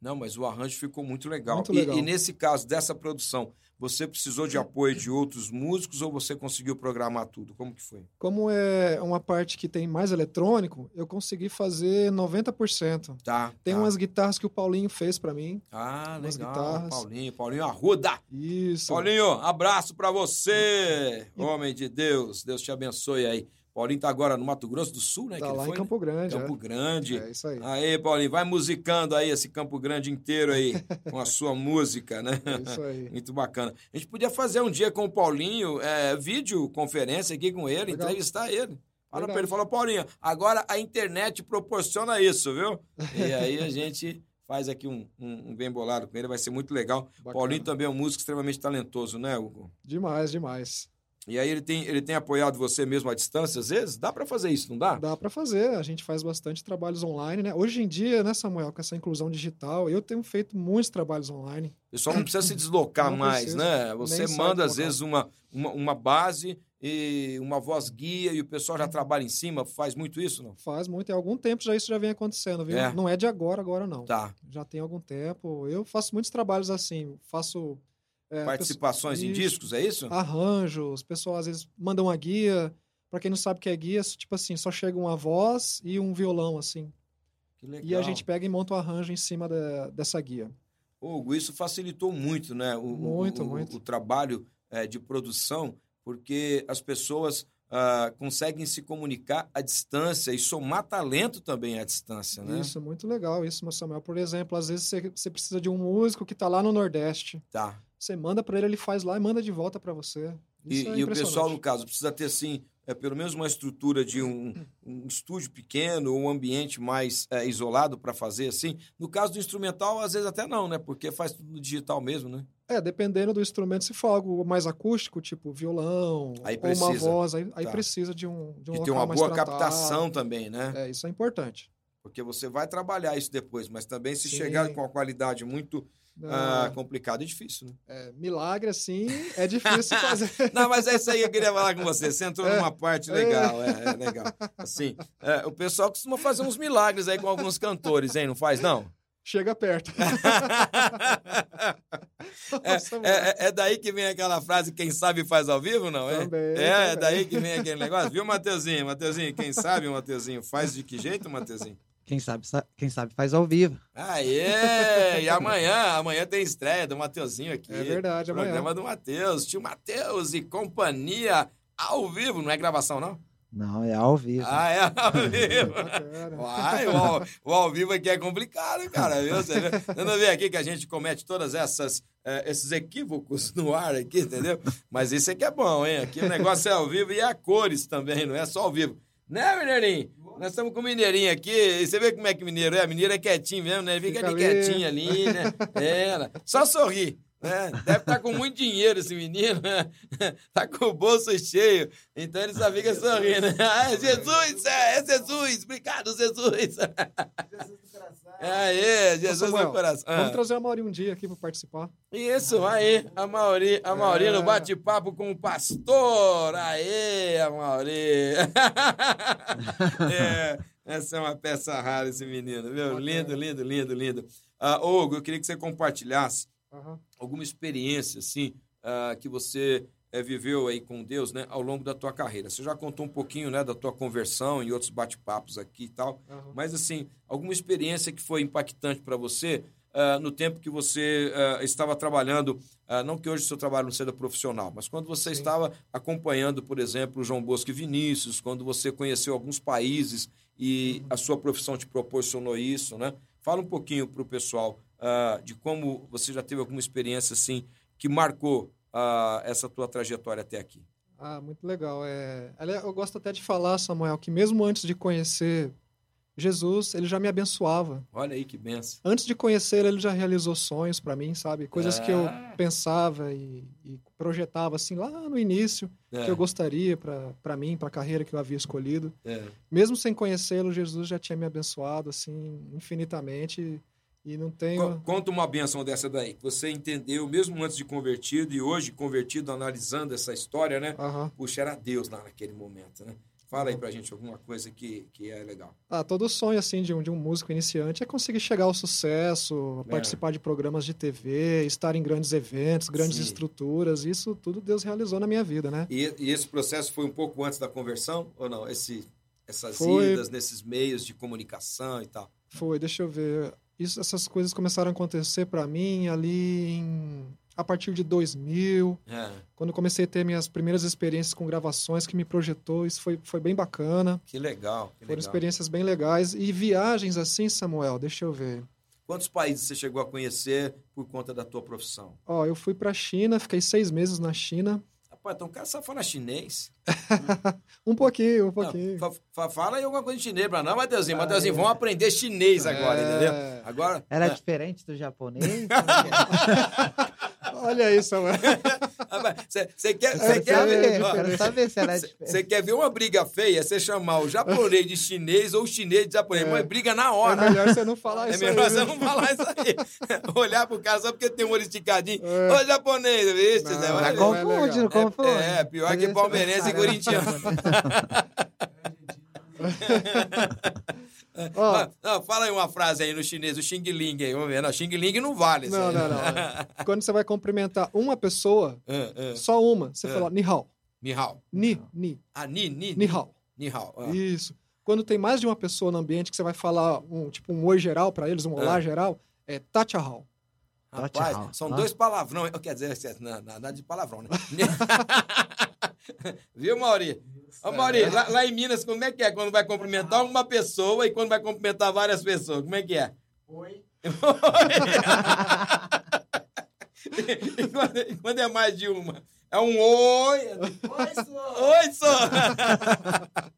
Não, mas o arranjo ficou muito legal. Muito E- legal. E, nesse caso dessa produção, você precisou de apoio de outros músicos ou você conseguiu programar tudo? Como que foi? Como é uma parte que tem mais eletrônico, eu consegui fazer 90%. Tá. Tem tá. umas guitarras que o Paulinho fez para mim. Ah, umas legal. guitarras. Paulinho, Paulinho Arruda. Isso. Paulinho, abraço pra você, homem de Deus. Deus te abençoe aí. Paulinho tá agora no Mato Grosso do Sul, né? tá lá foi, em Campo Grande. né? Campo é. Grande. É isso aí. Aí, Paulinho, vai musicando aí esse Campo Grande inteiro aí, com a sua música, né? É isso aí. Muito bacana. A gente podia fazer um dia com o Paulinho, é, vídeo conferência aqui com ele, Legal. entrevistar ele. Fala Verdade. ele, fala, Paulinho, agora a internet proporciona isso, viu? E aí a gente faz aqui um, um, um bem bolado com ele, vai ser muito legal. Bacana. Paulinho também é um músico extremamente talentoso, né, Hugo? Demais, demais. E aí ele tem, ele tem apoiado você mesmo à distância, às vezes? Dá pra fazer isso, não dá? Dá para fazer, a gente faz bastante trabalhos online, né? Hoje em dia, né, Samuel, com essa inclusão digital, eu tenho feito muitos trabalhos online. O pessoal não precisa se deslocar Não mais, precisa, né? Você manda, às vezes, uma, uma, uma base e uma voz guia e o pessoal já trabalha em cima, faz muito isso, não? Faz muito, há algum tempo já isso já vem acontecendo, viu? É. Não é de agora, agora não. Tá. Já tem algum tempo. Eu faço muitos trabalhos assim, faço é, Participações em Isso. discos, é isso? arranjos, o pessoal às vezes manda uma guia. Pra quem não sabe o que é guia, tipo assim, só chega uma voz e um violão, assim. Que legal. E a gente pega e monta o arranjo em cima da- dessa guia. Hugo, isso facilitou muito, né? O, o- Muito, o, muito. o trabalho eh, de produção, porque as pessoas ah, conseguem se comunicar à distância e somar talento também à distância, né? Isso, muito legal isso, Samuel. Por exemplo, às vezes você, você precisa de um músico que tá lá no Nordeste. Tá. Você manda pra ele, ele faz lá e manda de volta pra você. E, Isso é e o pessoal, no caso, precisa ter, sim, é, pelo menos uma estrutura de um, um estúdio pequeno, um ambiente mais é, isolado para fazer assim. No caso do instrumental, às vezes até não, né? Porque faz tudo no digital mesmo, né? É, dependendo do instrumento, se for algo mais acústico, tipo violão, Aí ou uma voz, aí, aí Tá. precisa de um, de um E local ter uma boa tratado. captação também, né? É, isso é importante. Porque você vai trabalhar isso depois, mas também se Sim. chegar com uma qualidade muito ah, complicada, é difícil, né? é, milagre, assim, é difícil fazer. Não, mas é isso aí que eu queria falar com você. Você entrou É. numa parte legal, é, é legal. Assim, é, o pessoal costuma fazer uns milagres aí com alguns cantores, hein? Não faz, não? Chega perto. É, é, é daí que vem aquela frase, quem sabe faz ao vivo, não é? Também, é, é também. daí que vem aquele negócio. Viu, Mateuzinho? Mateuzinho, quem sabe, Mateuzinho, faz de que jeito, Mateuzinho? Quem sabe, sa- quem sabe faz ao vivo. Aê! E amanhã, amanhã tem estreia do Mateuzinho aqui. É verdade, amanhã. Programa do Matheus, tio Matheus e companhia ao vivo, não é gravação, não? Não, é ao vivo. Ah, é ao vivo. Uai, o ao, o ao vivo aqui é complicado, cara. Viu? Você? Você não vê aqui que a gente comete todas essas eh, esses equívocos no ar aqui, entendeu? Mas isso aqui é bom, hein? Aqui o negócio é ao vivo e é a cores também, não é só ao vivo. Né, mineirinho? Nós estamos com o mineirinho aqui, e você vê como é que mineiro é? Mineiro é quietinho mesmo, né? Fica, Fica ali ali. quietinho ali, né? É, só sorri. Né? Deve estar com muito dinheiro esse menino, né? Tá com o bolso cheio, então ele só fica sorrindo. Ah, é Jesus, é, é Jesus, obrigado, Jesus. Aê, Jesus Samuel, no coração. Ah. Vamos trazer a Mauri um dia aqui para participar. Isso, aí, a Mauri, a Mauri É. no bate-papo com o pastor. Aê, a Mauri. É, essa é uma peça rara, esse menino, viu? Lindo, lindo, lindo, lindo. Ah, Hugo, eu queria que você compartilhasse Aham. alguma experiência, assim, ah, que você eh, viveu aí com Deus, né, ao longo da tua carreira. Você já contou um pouquinho, né, da tua conversão e outros bate-papos aqui e tal, aham. mas, assim, alguma experiência que foi impactante para você, ah, no tempo que você ah, estava trabalhando, ah, não que hoje o seu trabalho não seja profissional, mas quando você estava acompanhando, por exemplo, o João Bosco e Vinícius, quando você conheceu alguns países e a sua profissão te proporcionou isso, né? Fala um pouquinho para o pessoal ah, de como você já teve alguma experiência assim que marcou ah, essa tua trajetória até aqui. Ah, muito legal. É, eu gosto até de falar, Samuel, que mesmo antes de conhecer Jesus, ele já me abençoava. Olha aí que benção. Antes de conhecer, ele já realizou sonhos para mim, sabe? Coisas que eu Ah. pensava e, e projetava assim lá no início, É, que eu gostaria para mim, para a carreira que eu havia escolhido. é. Mesmo sem conhecê-lo, Jesus já tinha me abençoado assim infinitamente e não tenho Conta uma benção dessa daí, que você entendeu mesmo antes de convertido e hoje convertido, analisando essa história, né? Aham. Puxa, era Deus lá naquele momento, né? Fala aí pra gente alguma coisa que, que é legal. Ah, todo sonho assim de um, de um músico iniciante é conseguir chegar ao sucesso, É. participar de programas de TV, estar em grandes eventos, grandes Sim. estruturas. Isso tudo Deus realizou na minha vida, né? E, e esse processo foi um pouco antes da conversão ou não? Esse, essas Foi. idas nesses meios de comunicação e tal. Foi, deixa eu ver. Isso, essas coisas começaram a acontecer para mim ali em, a partir de 2000, É, quando comecei a ter minhas primeiras experiências com gravações que me projetou. Isso foi, foi bem bacana. que legal, que Foram legal. experiências bem legais. E viagens assim, Samuel, deixa eu ver. Quantos países você chegou a conhecer por conta da tua profissão? Ó, eu fui para China, fiquei seis meses na China. Rapaz, então o cara só fala chinês. Um pouquinho, um Não, pouquinho. fa- fa- fala aí alguma coisa de chinês pra nós, Mateuzinho. Mateuzinho, vamos aprender chinês agora, É. entendeu? Agora. Era é. diferente do japonês? É? Olha aí, Samuel. Você quer, Eu cê quer saber, ver? ó, quero saber se. Você quer ver uma briga feia? Você chamar o japonês de chinês ou o chinês de japonês. É. Mas briga na É hora. melhor você não falar É isso melhor aí. você viu? não falar isso aí. Olhar pro cara só porque tem um olho esticadinho. É. Ô, japonês, vixe, Não, Zé, não olha, Tá é confundindo, como foi? É, pior que palmeirense e corintiano. Ah, não, fala aí uma frase aí no chinês, o Xing Ling aí, vamos ver. Não, Xing Ling não vale. não, não, não. Quando você vai cumprimentar uma pessoa, Ah, ah. só uma, você É. fala ni hao. Ni hao. Ni, ni, Ah, ni, ni, ni hao. Ni hao. Ah. Isso. Quando tem mais de uma pessoa no ambiente que você vai falar um tipo um oi geral para eles, um olá É. geral, é tachahao. Rapaz, Tchau. são Ah. dois palavrões. Quer dizer, não, nada de palavrão, né? Viu, Mauri? Ô, Mauri, lá, lá em Minas, como é que é quando vai cumprimentar uma pessoa e quando vai cumprimentar várias pessoas? Como é que é? Oi. e, quando, e quando é mais de uma? É um oi. Oi, senhor. Oi, só.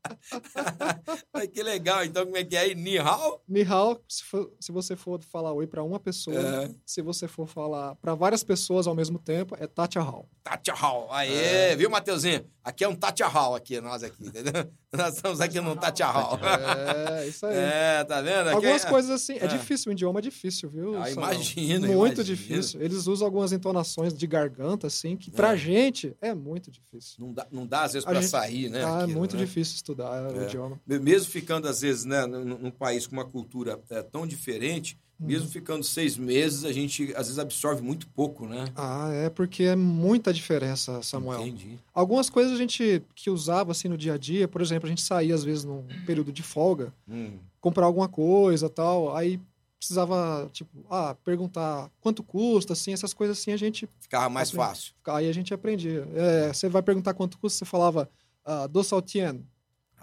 Ai, que legal. Então, como é que é aí? Ni hao? Ni hao, se, for- se você for falar oi para uma pessoa, É. se você for falar para várias pessoas ao mesmo tempo, é tachahao. Tachahal. Aê, viu, Mateuzinho? Aqui é um Tachahal aqui, nós aqui, entendeu? Nós estamos aqui num Tachahal. É, isso aí. É, tá vendo? Aqui Algumas é- coisas assim, é É. difícil, o idioma é difícil, viu? Ah, imagino, Muito imagino. difícil. Eles usam algumas entonações de garganta, assim, que pra É. gente é muito difícil. Não dá, não dá às vezes, pra gente- sair, né? Ah, é aquilo, muito né? difícil estudar o É. idioma. Mesmo ficando, às vezes, né, num, num país com uma cultura é, tão diferente. Mesmo ficando seis meses, a gente, às vezes, absorve muito pouco, né? Ah, é porque é muita diferença, Samuel. Entendi. Algumas coisas a gente que usava assim no dia a dia, por exemplo, a gente saía às vezes num período de folga, Hum, comprar alguma coisa tal, aí precisava, tipo, ah, perguntar quanto custa, assim, essas coisas assim a gente, ficava mais fácil. aí a gente aprendia. É, você vai perguntar quanto custa, você falava ah, do saltien,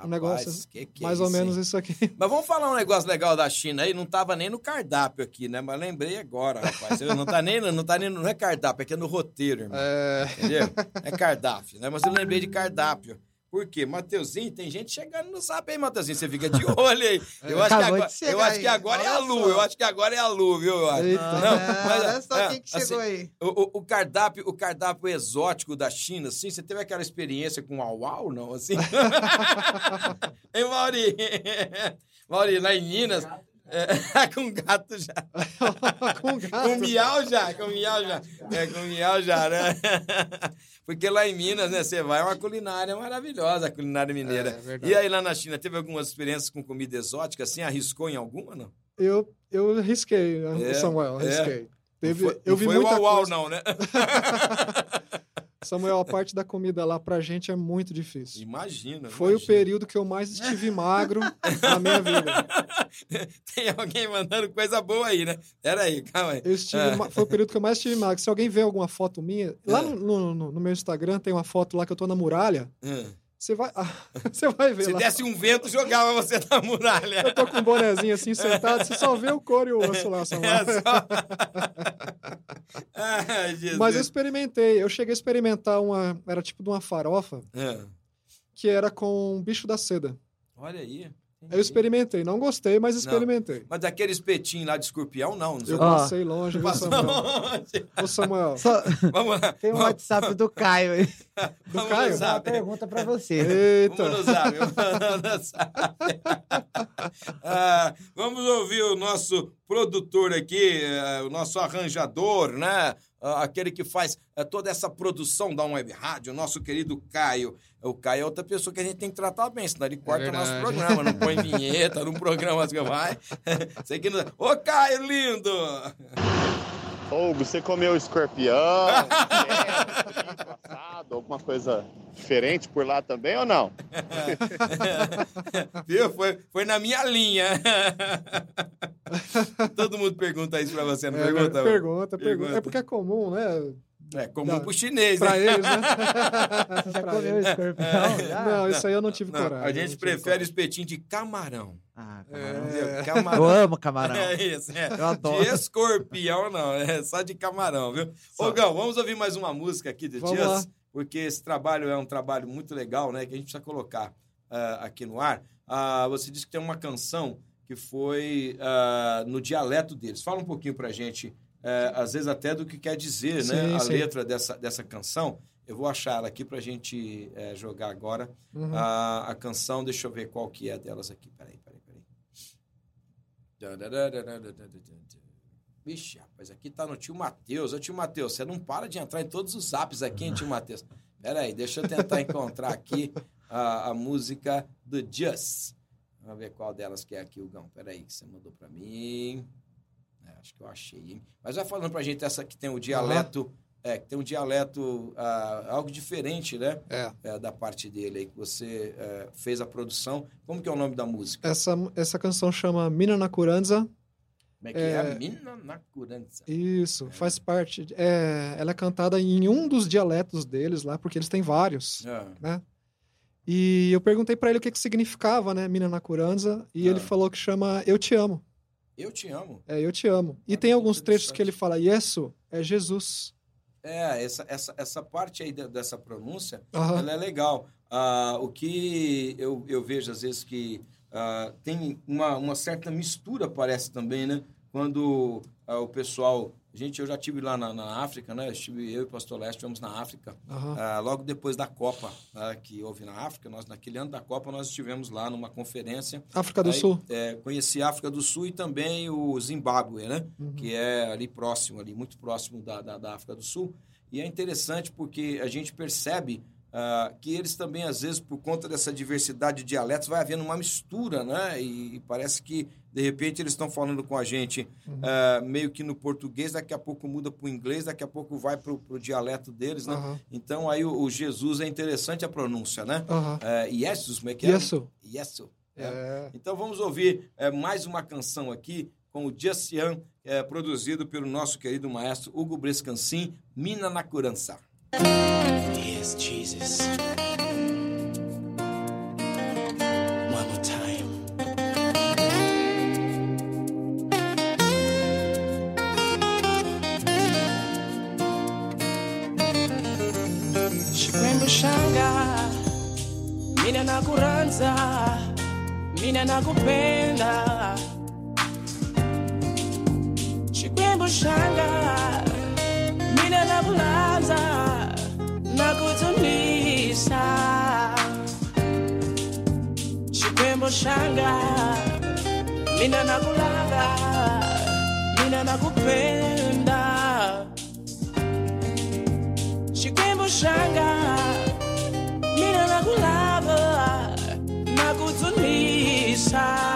um Rapaz, negócio que que é mais ou isso, menos hein? isso aqui. Mas vamos falar um negócio legal da China aí, não tava nem no cardápio aqui, né? Mas lembrei agora, rapaz. Não tá nem, não tá nem, não é cardápio, é que é no roteiro, irmão. É, Entendeu? É cardápio, né? Mas eu lembrei de cardápio. Por quê? Mateuzinho, tem gente chegando no zap aí, Mateuzinho. Você fica de olho aí. Eu acho, que agora, eu acho que agora é a Lu. Eu acho que agora é a Lu, viu? Eu acho. Eita. Não, mas, olha só é, quem que assim, chegou aí. O, o- cardápio, o cardápio exótico da China, assim, você teve aquela experiência com o uau, não? Assim? hein, Mauri? Mauri, lá em Minas, é, com gato já. com Com gato. miau já, com miau já. É, com miau já, né? Porque lá em Minas, né, você vai, é uma culinária maravilhosa, a culinária mineira. É, verdade. e aí lá na China, teve algumas experiências com comida exótica, assim? Arriscou em alguma, não? Eu, eu arrisquei, né, É, Samuel, é. arrisquei. Teve, não foi, eu não vi foi muita uau, uau, não, né? Samuel, a parte da comida lá pra gente é muito difícil. Imagina. Foi o imagina. período que eu mais estive magro na minha vida. Tem alguém mandando coisa boa aí, né? Pera aí, calma aí. Eu estive, ma- foi o período que eu mais estive magro. Se alguém vê alguma foto minha, lá É. no, no- no- meu Instagram tem uma foto lá que eu tô na muralha. Hum. Você vai, ah, você vai ver Se lá. desse um vento, jogava você na muralha. Eu tô com um bonezinho assim sentado, você só vê o couro e o osso lá, Samuel. É só... Ai, Jesus. Mas eu experimentei. Eu cheguei a experimentar uma. Era tipo de uma farofa É. que era com bicho da seda. Olha aí. Eu experimentei. Não gostei, mas Não. experimentei. Mas aquele espetinho lá de escorpião, não. não sei. Eu Ó. passei longe, viu, Passou Samuel? longe. Ô, Samuel. Só- Vamos lá. tem um WhatsApp do Caio aí. vamos Caio? no Uma pergunta pra você. Eita. Vamos no zap. Vamos no zap. Ah, vamos ouvir o nosso produtor aqui, eh, o nosso arranjador, né? Ah, aquele que faz eh, toda essa produção da Web Rádio, o nosso querido Caio. O Caio é outra pessoa que a gente tem que tratar bem, senão ele corta o nosso programa. Não põe vinheta, não programa as que vai. Sei que não... Ô, Caio, lindo! Ou você comeu escorpião, assado, alguma coisa diferente por lá também ou não? Viu? Foi, foi na minha linha. Todo mundo pergunta isso pra você, não É, pergunta? pergunta, pergunta, Pergunta. É porque é comum, né? É comum Dá. pro chinês, Pra né? eles, né? Já Pra comeu eles. escorpião? Já? Não, isso aí eu não tive Não, coragem. a gente prefere espetinho de camarão. Ah, camarão. É. Camarão. Eu amo camarão. É isso, é. Eu adoro. De escorpião, não, é só de camarão, viu? Ô, Gão, vamos ouvir mais uma música aqui do Vamos Dias, lá. porque esse trabalho é um trabalho muito legal, né? Que a gente precisa colocar ah, aqui no ar. Ah, você disse que tem uma canção que foi ah, no dialeto deles. Fala um pouquinho pra gente, eh, às vezes até do que quer dizer, né? Sim, A sim. letra dessa, dessa canção. Eu vou achar ela aqui pra gente eh, jogar agora. Uhum. A, a canção, deixa eu ver qual que é delas aqui. Peraí, peraí, peraí. Vixe, rapaz, aqui tá no tio Matheus. Ô, tio Matheus, você não para de entrar em todos os zaps aqui, hein, tio Matheus? Peraí, deixa eu tentar encontrar aqui a, a música do Just. Vamos ver qual delas que é aqui, Gão. Peraí, que você mandou pra mim. É, acho que eu achei, hein? Mas vai falando pra gente essa que tem o dialeto... É, que tem um dialeto, ah, algo diferente, né? É. é, da parte dele aí, que você é, fez a produção. Como que é o nome da música? Essa, essa canção chama Mina na Curanza. Como é que é? é- Mina na Curança. Isso, faz parte. É, ela é cantada em um dos dialetos deles lá, porque eles têm vários. Ah, E eu perguntei pra ele o que, que significava, né, Mina na Curanza, e ele falou que chama Eu Te Amo. Eu te amo. É, Eu Te Amo. E tem alguns trechos que ele fala, Yesu é Jesus. É, essa, essa, essa parte aí dessa pronúncia, Aham. ela é legal. Ah, o que eu, eu vejo às vezes que ah, tem uma, uma certa mistura, parece também, né? Quando ah, o pessoal... Gente, eu já estive lá na, na África, né? Eu estive, eu e o Pastor Leste, estivemos na África. Ah, logo depois da Copa ah, que houve na África, nós naquele ano da Copa nós estivemos lá numa conferência. África do Aí, Sul. é, conheci a África do Sul e também o Zimbábue, né? Uhum. Que é ali próximo, ali muito próximo da, da, da África do Sul. E é interessante porque a gente percebe ah, que eles também, às vezes, por conta dessa diversidade de dialetos, vai havendo uma mistura, né? E, e parece que, de repente, eles estão falando com a gente Uhum. ah, meio que no português, daqui a pouco muda para o inglês, daqui a pouco vai para o dialeto deles, né? Aham. Então, aí o, o Jesus é interessante a pronúncia, né? É, Jesus, como é que é? Yesu. Yesu. É. É. Então vamos ouvir é, mais uma canção aqui com o Justian, é, produzido pelo nosso querido maestro Hugo Brescancin, Mina na Curança. Yes, Jesus. One more time. Chikwembu shanga mina nakuranza mina nakupenda Chikwembu shanga Shanga mina nakulanga mina nakupenda Chikwembu shanga mina nakulava nakutumisa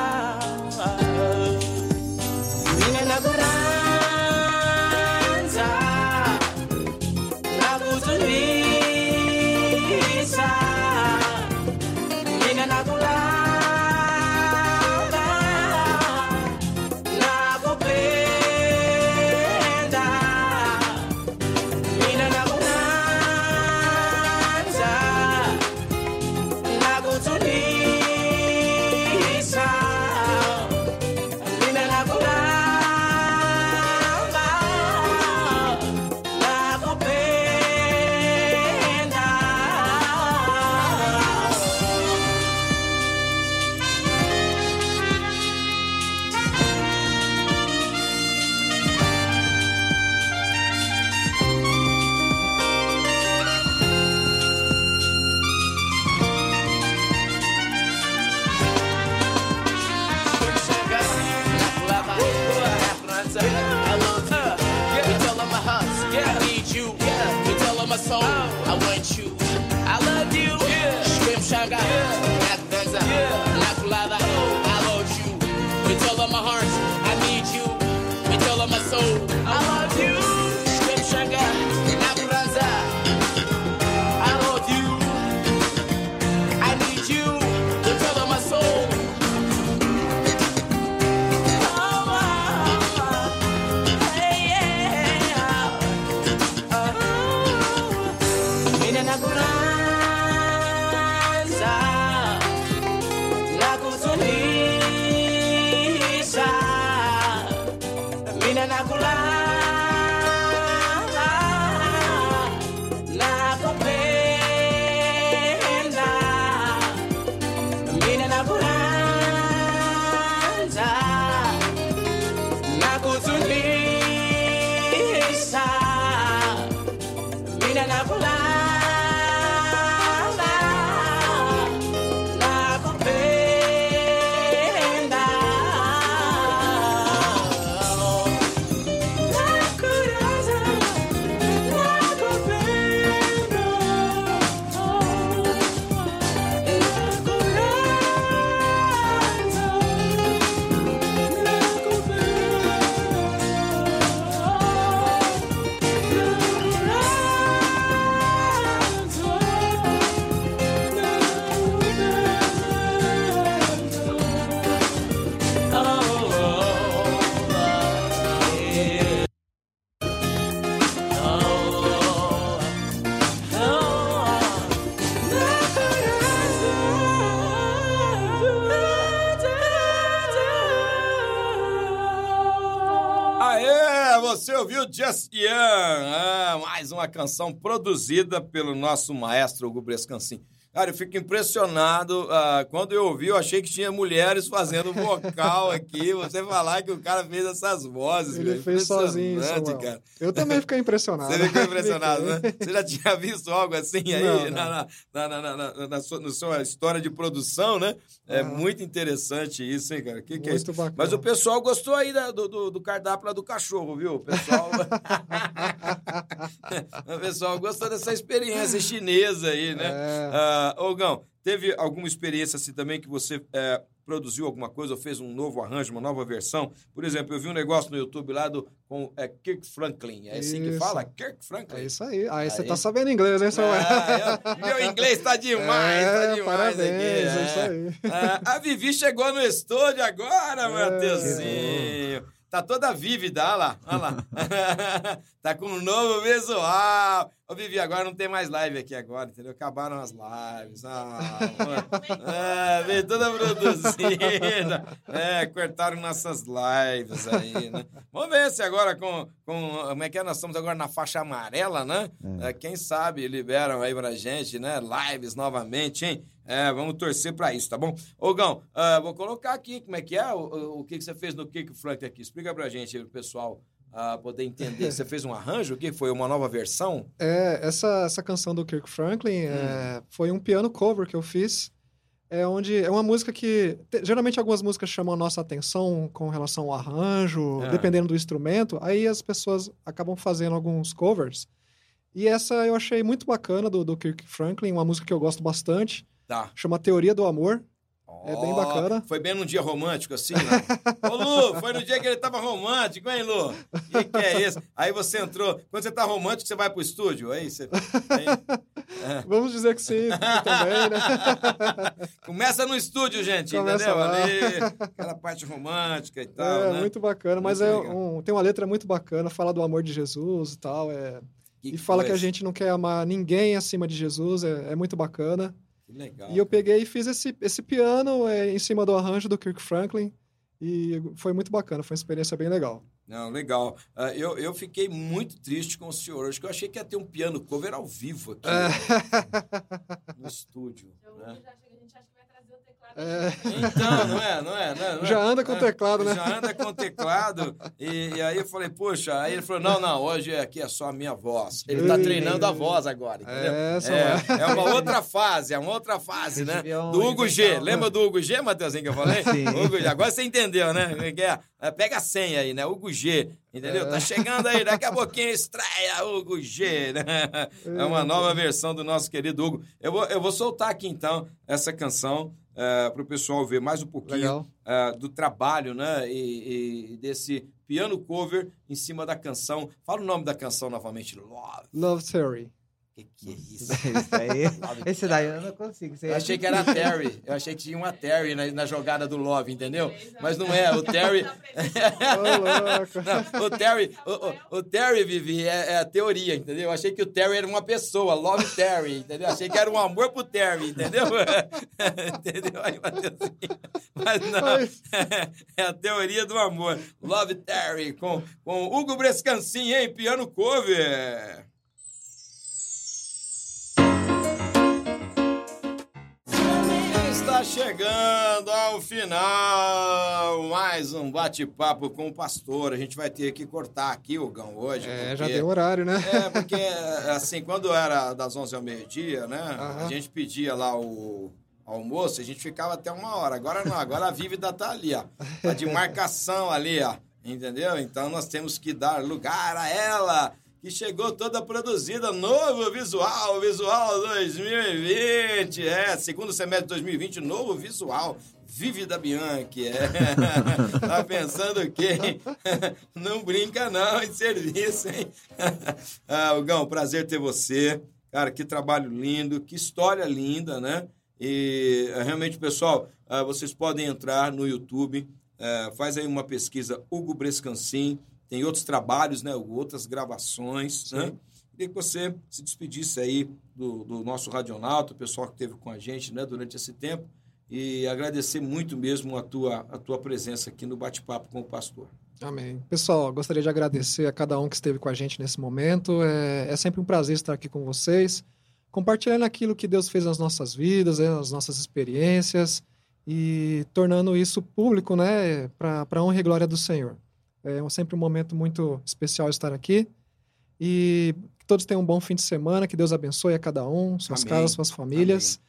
Until my heart. Aê, você ouviu Just Young, ah, mais uma canção produzida pelo nosso maestro Hugo Brescancin. Cara, eu fico impressionado. ah, quando eu ouvi, eu achei que tinha mulheres fazendo vocal aqui. Você falar que o cara fez essas vozes. Ele velho. fez sozinho, Samuel. cara. Eu também fiquei impressionado. Você ficou impressionado, né? Você já tinha visto algo assim aí Não, não. Na, na, na, na, na, sua, sua história de produção, né? É Aham. muito interessante isso, hein, cara? Que que é isso? Muito bacana. Mas o pessoal gostou aí da- do, do, do cardápio lá do cachorro, viu? O pessoal... o pessoal gostou dessa experiência chinesa aí, né? É. Ah, Ogão, teve alguma experiência assim também que você é, produziu alguma coisa ou fez um novo arranjo, uma nova versão? Por exemplo, eu vi um negócio no YouTube lá do, com é, Kirk Franklin. É assim que Isso. fala? Kirk Franklin? É isso aí. Aí você tá sabendo inglês, hein, Samuel? Ah, eu- meu inglês tá demais, tá É, demais parabéns, aqui. é isso é. aí. Ah, a Vivi chegou no estúdio agora, É, Matheusinho. Tá toda vívida, olha lá, olha lá. tá com um novo visual. Ô, Vivi, agora não tem mais live aqui agora, entendeu? Acabaram as lives. Ah, é, veio toda produzida. É, cortaram nossas lives aí, né? Vamos ver se agora com, com... Como é que é? Nós estamos agora na faixa amarela, né? É, quem sabe liberam aí pra gente, né? Lives novamente, hein? É, vamos torcer pra isso, tá bom? Ô, Gão, ah, vou colocar aqui como é que é, o, o, que, que você fez no Kick Frank aqui. Explica pra gente, aí, o pessoal ah, poder entender. Você fez um arranjo? O que foi? Uma nova versão? É, essa, essa canção do Kirk Franklin é, foi um piano cover que eu fiz. É onde é uma música que te- geralmente algumas músicas chamam a nossa atenção com relação ao arranjo, É. dependendo do instrumento. Aí as pessoas acabam fazendo alguns covers. E essa eu achei muito bacana do, do Kirk Franklin, uma música que eu gosto bastante. Tá. Chama Teoria do Amor. É bem bacana. Foi bem num dia romântico, assim, né? Ô, Lu, foi no dia que ele tava romântico, hein, Lu? O que, que é isso? Aí você entrou. Quando você tá romântico, você vai pro estúdio? Aí você. aí- Vamos dizer que sim, também, né? Começa no estúdio, gente, Começa entendeu? lá. Ali, aquela parte romântica e tal, é né? muito bacana, mas Muito é legal. um- tem uma letra muito bacana, fala do amor de Jesus e tal. É, Que e fala que a coisa. gente não quer amar ninguém acima de Jesus, é, é muito bacana. Que legal. E eu peguei e fiz esse, esse piano é, em cima do arranjo do Kirk Franklin. E foi muito bacana, foi uma experiência bem legal. Não, legal. Ah, eu, eu fiquei muito triste com o senhor hoje, que eu achei que ia ter um piano cover ao vivo aqui É. no estúdio. Né? É, Então, não é, não é, não é, não é? Já anda com É, teclado, né? Já anda com teclado. E, e aí eu falei, poxa, aí ele falou, não, não, hoje aqui é só a minha voz. Ele tá Ei. treinando a voz agora, entendeu? É, é, é uma outra fase, é uma outra fase, né? Do Hugo G. Lembra do Hugo G, Matheusinho, que eu falei? Sim. Hugo G. Agora você entendeu, né? É? É, Pega a senha aí, né? Hugo G. Entendeu? Tá chegando aí, daqui a pouquinho estreia Hugo G, né? É uma nova versão do nosso querido Hugo. Eu vou, eu vou soltar aqui então essa canção para o pessoal ver mais um pouquinho ah, do trabalho, né? E, e desse piano cover em cima da canção. Fala o nome da canção novamente. Love. Love Theory. Que que é isso? Esse daí, esse daí eu não consigo. Aí Eu é achei que era a Terry. Eu achei que tinha uma Terry na, na jogada do Love, entendeu? Mas não é. O Terry. Não, o Terry, o, o- o Terry, Vivi, é, é a teoria, entendeu? Eu achei que o Terry era uma pessoa, Love Terry, entendeu? Eu achei que era um amor pro Terry, entendeu? entendeu? Aí, Matheusinho. Mas não, é a teoria do amor. Love Terry, com, com Hugo Brescancin, hein? Piano cover. Está chegando ao final mais um bate-papo com o pastor. A gente vai ter que cortar aqui o Gão hoje. É, já porque- deu horário, né? É, porque, assim, quando era das 11 ao meio-dia, né? A Aham. gente pedia lá o almoço, a gente ficava até uma hora. Agora não, agora a Vívida tá ali, ó. Tá de marcação ali, ó. Entendeu? Então nós temos que dar lugar a ela, que chegou toda produzida, novo visual, visual 2020. É, segundo semestre de 2020, novo visual. Vívida Bianchi, é. tá pensando o quê? Não brinca não em serviço, hein? ah, Gão, prazer ter você. Cara, que trabalho lindo, que história linda, né? E eh, realmente, pessoal, ah, vocês podem entrar no YouTube, eh, faz aí uma pesquisa Hugo Brescancin, tem outros trabalhos, né? Outras gravações, né? Queria que você se despedisse aí do, do nosso radionauta, o pessoal que esteve com a gente né, durante esse tempo, e agradecer muito mesmo a tua, a tua presença aqui no bate-papo com o pastor. Amém. Pessoal, gostaria de agradecer a cada um que esteve com a gente nesse momento. É, é sempre um prazer estar aqui com vocês, compartilhando aquilo que Deus fez nas nossas vidas, né, as nossas experiências e tornando isso público, né, para a honra e glória do Senhor. É sempre um momento muito especial estar aqui e que todos tenham um bom fim de semana, que Deus abençoe a cada um, suas Amém. casas, suas famílias.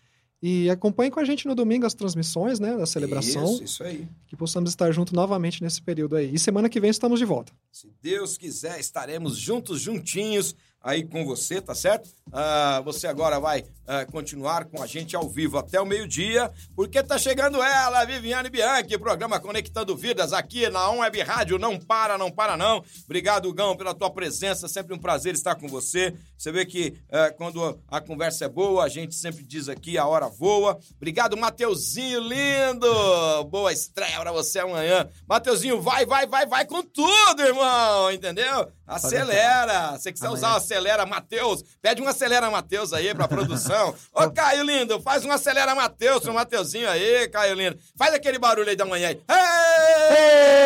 E acompanhe com a gente no domingo as transmissões, né, da celebração Isso, isso aí. que possamos estar juntos novamente nesse período aí. E semana que vem estamos de volta. Se Deus quiser, estaremos juntos, juntinhos aí com você, tá certo? Ah, você agora vai ah, continuar com a gente ao vivo até o meio-dia, porque tá chegando ela, Viviane Bianchi, programa Conectando Vidas aqui na On Web Rádio. Não para, não para, não. Obrigado, Gão, pela tua presença. Sempre um prazer estar com você. Você vê que ah, quando a conversa é boa, a gente sempre diz aqui a hora voa. Obrigado, Mateuzinho lindo. Boa estreia pra você amanhã. Mateuzinho, vai, vai, vai, vai com tudo, irmão. Entendeu? Acelera. Se quiser usar o acelera Mateus, pede um acelera Mateus aí pra produção. Ô, Caio lindo, faz um acelera Mateus pro Mateuzinho aí, Caio lindo. Faz aquele barulho aí da manhã aí. Aê!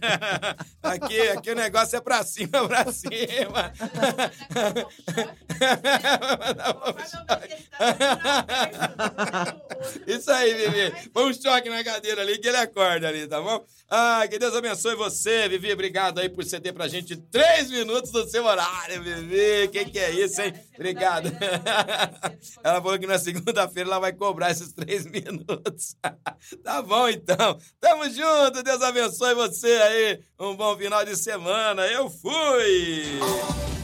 Aqui, aqui o negócio é pra cima, pra cima. Isso aí, Vivi. Põe um choque na cadeira ali que ele acorda ali, tá bom? Ah, que Deus abençoe você, Vivi. Obrigado aí por ceder pra gente três minutos do seu horário, Vivi. Que que é isso, hein? Obrigado. Ela falou que na segunda-feira ela vai cobrar esses três minutos. Tá bom, então. Tamo junto. Deus abençoe você aí. Um bom final de semana. Eu fui!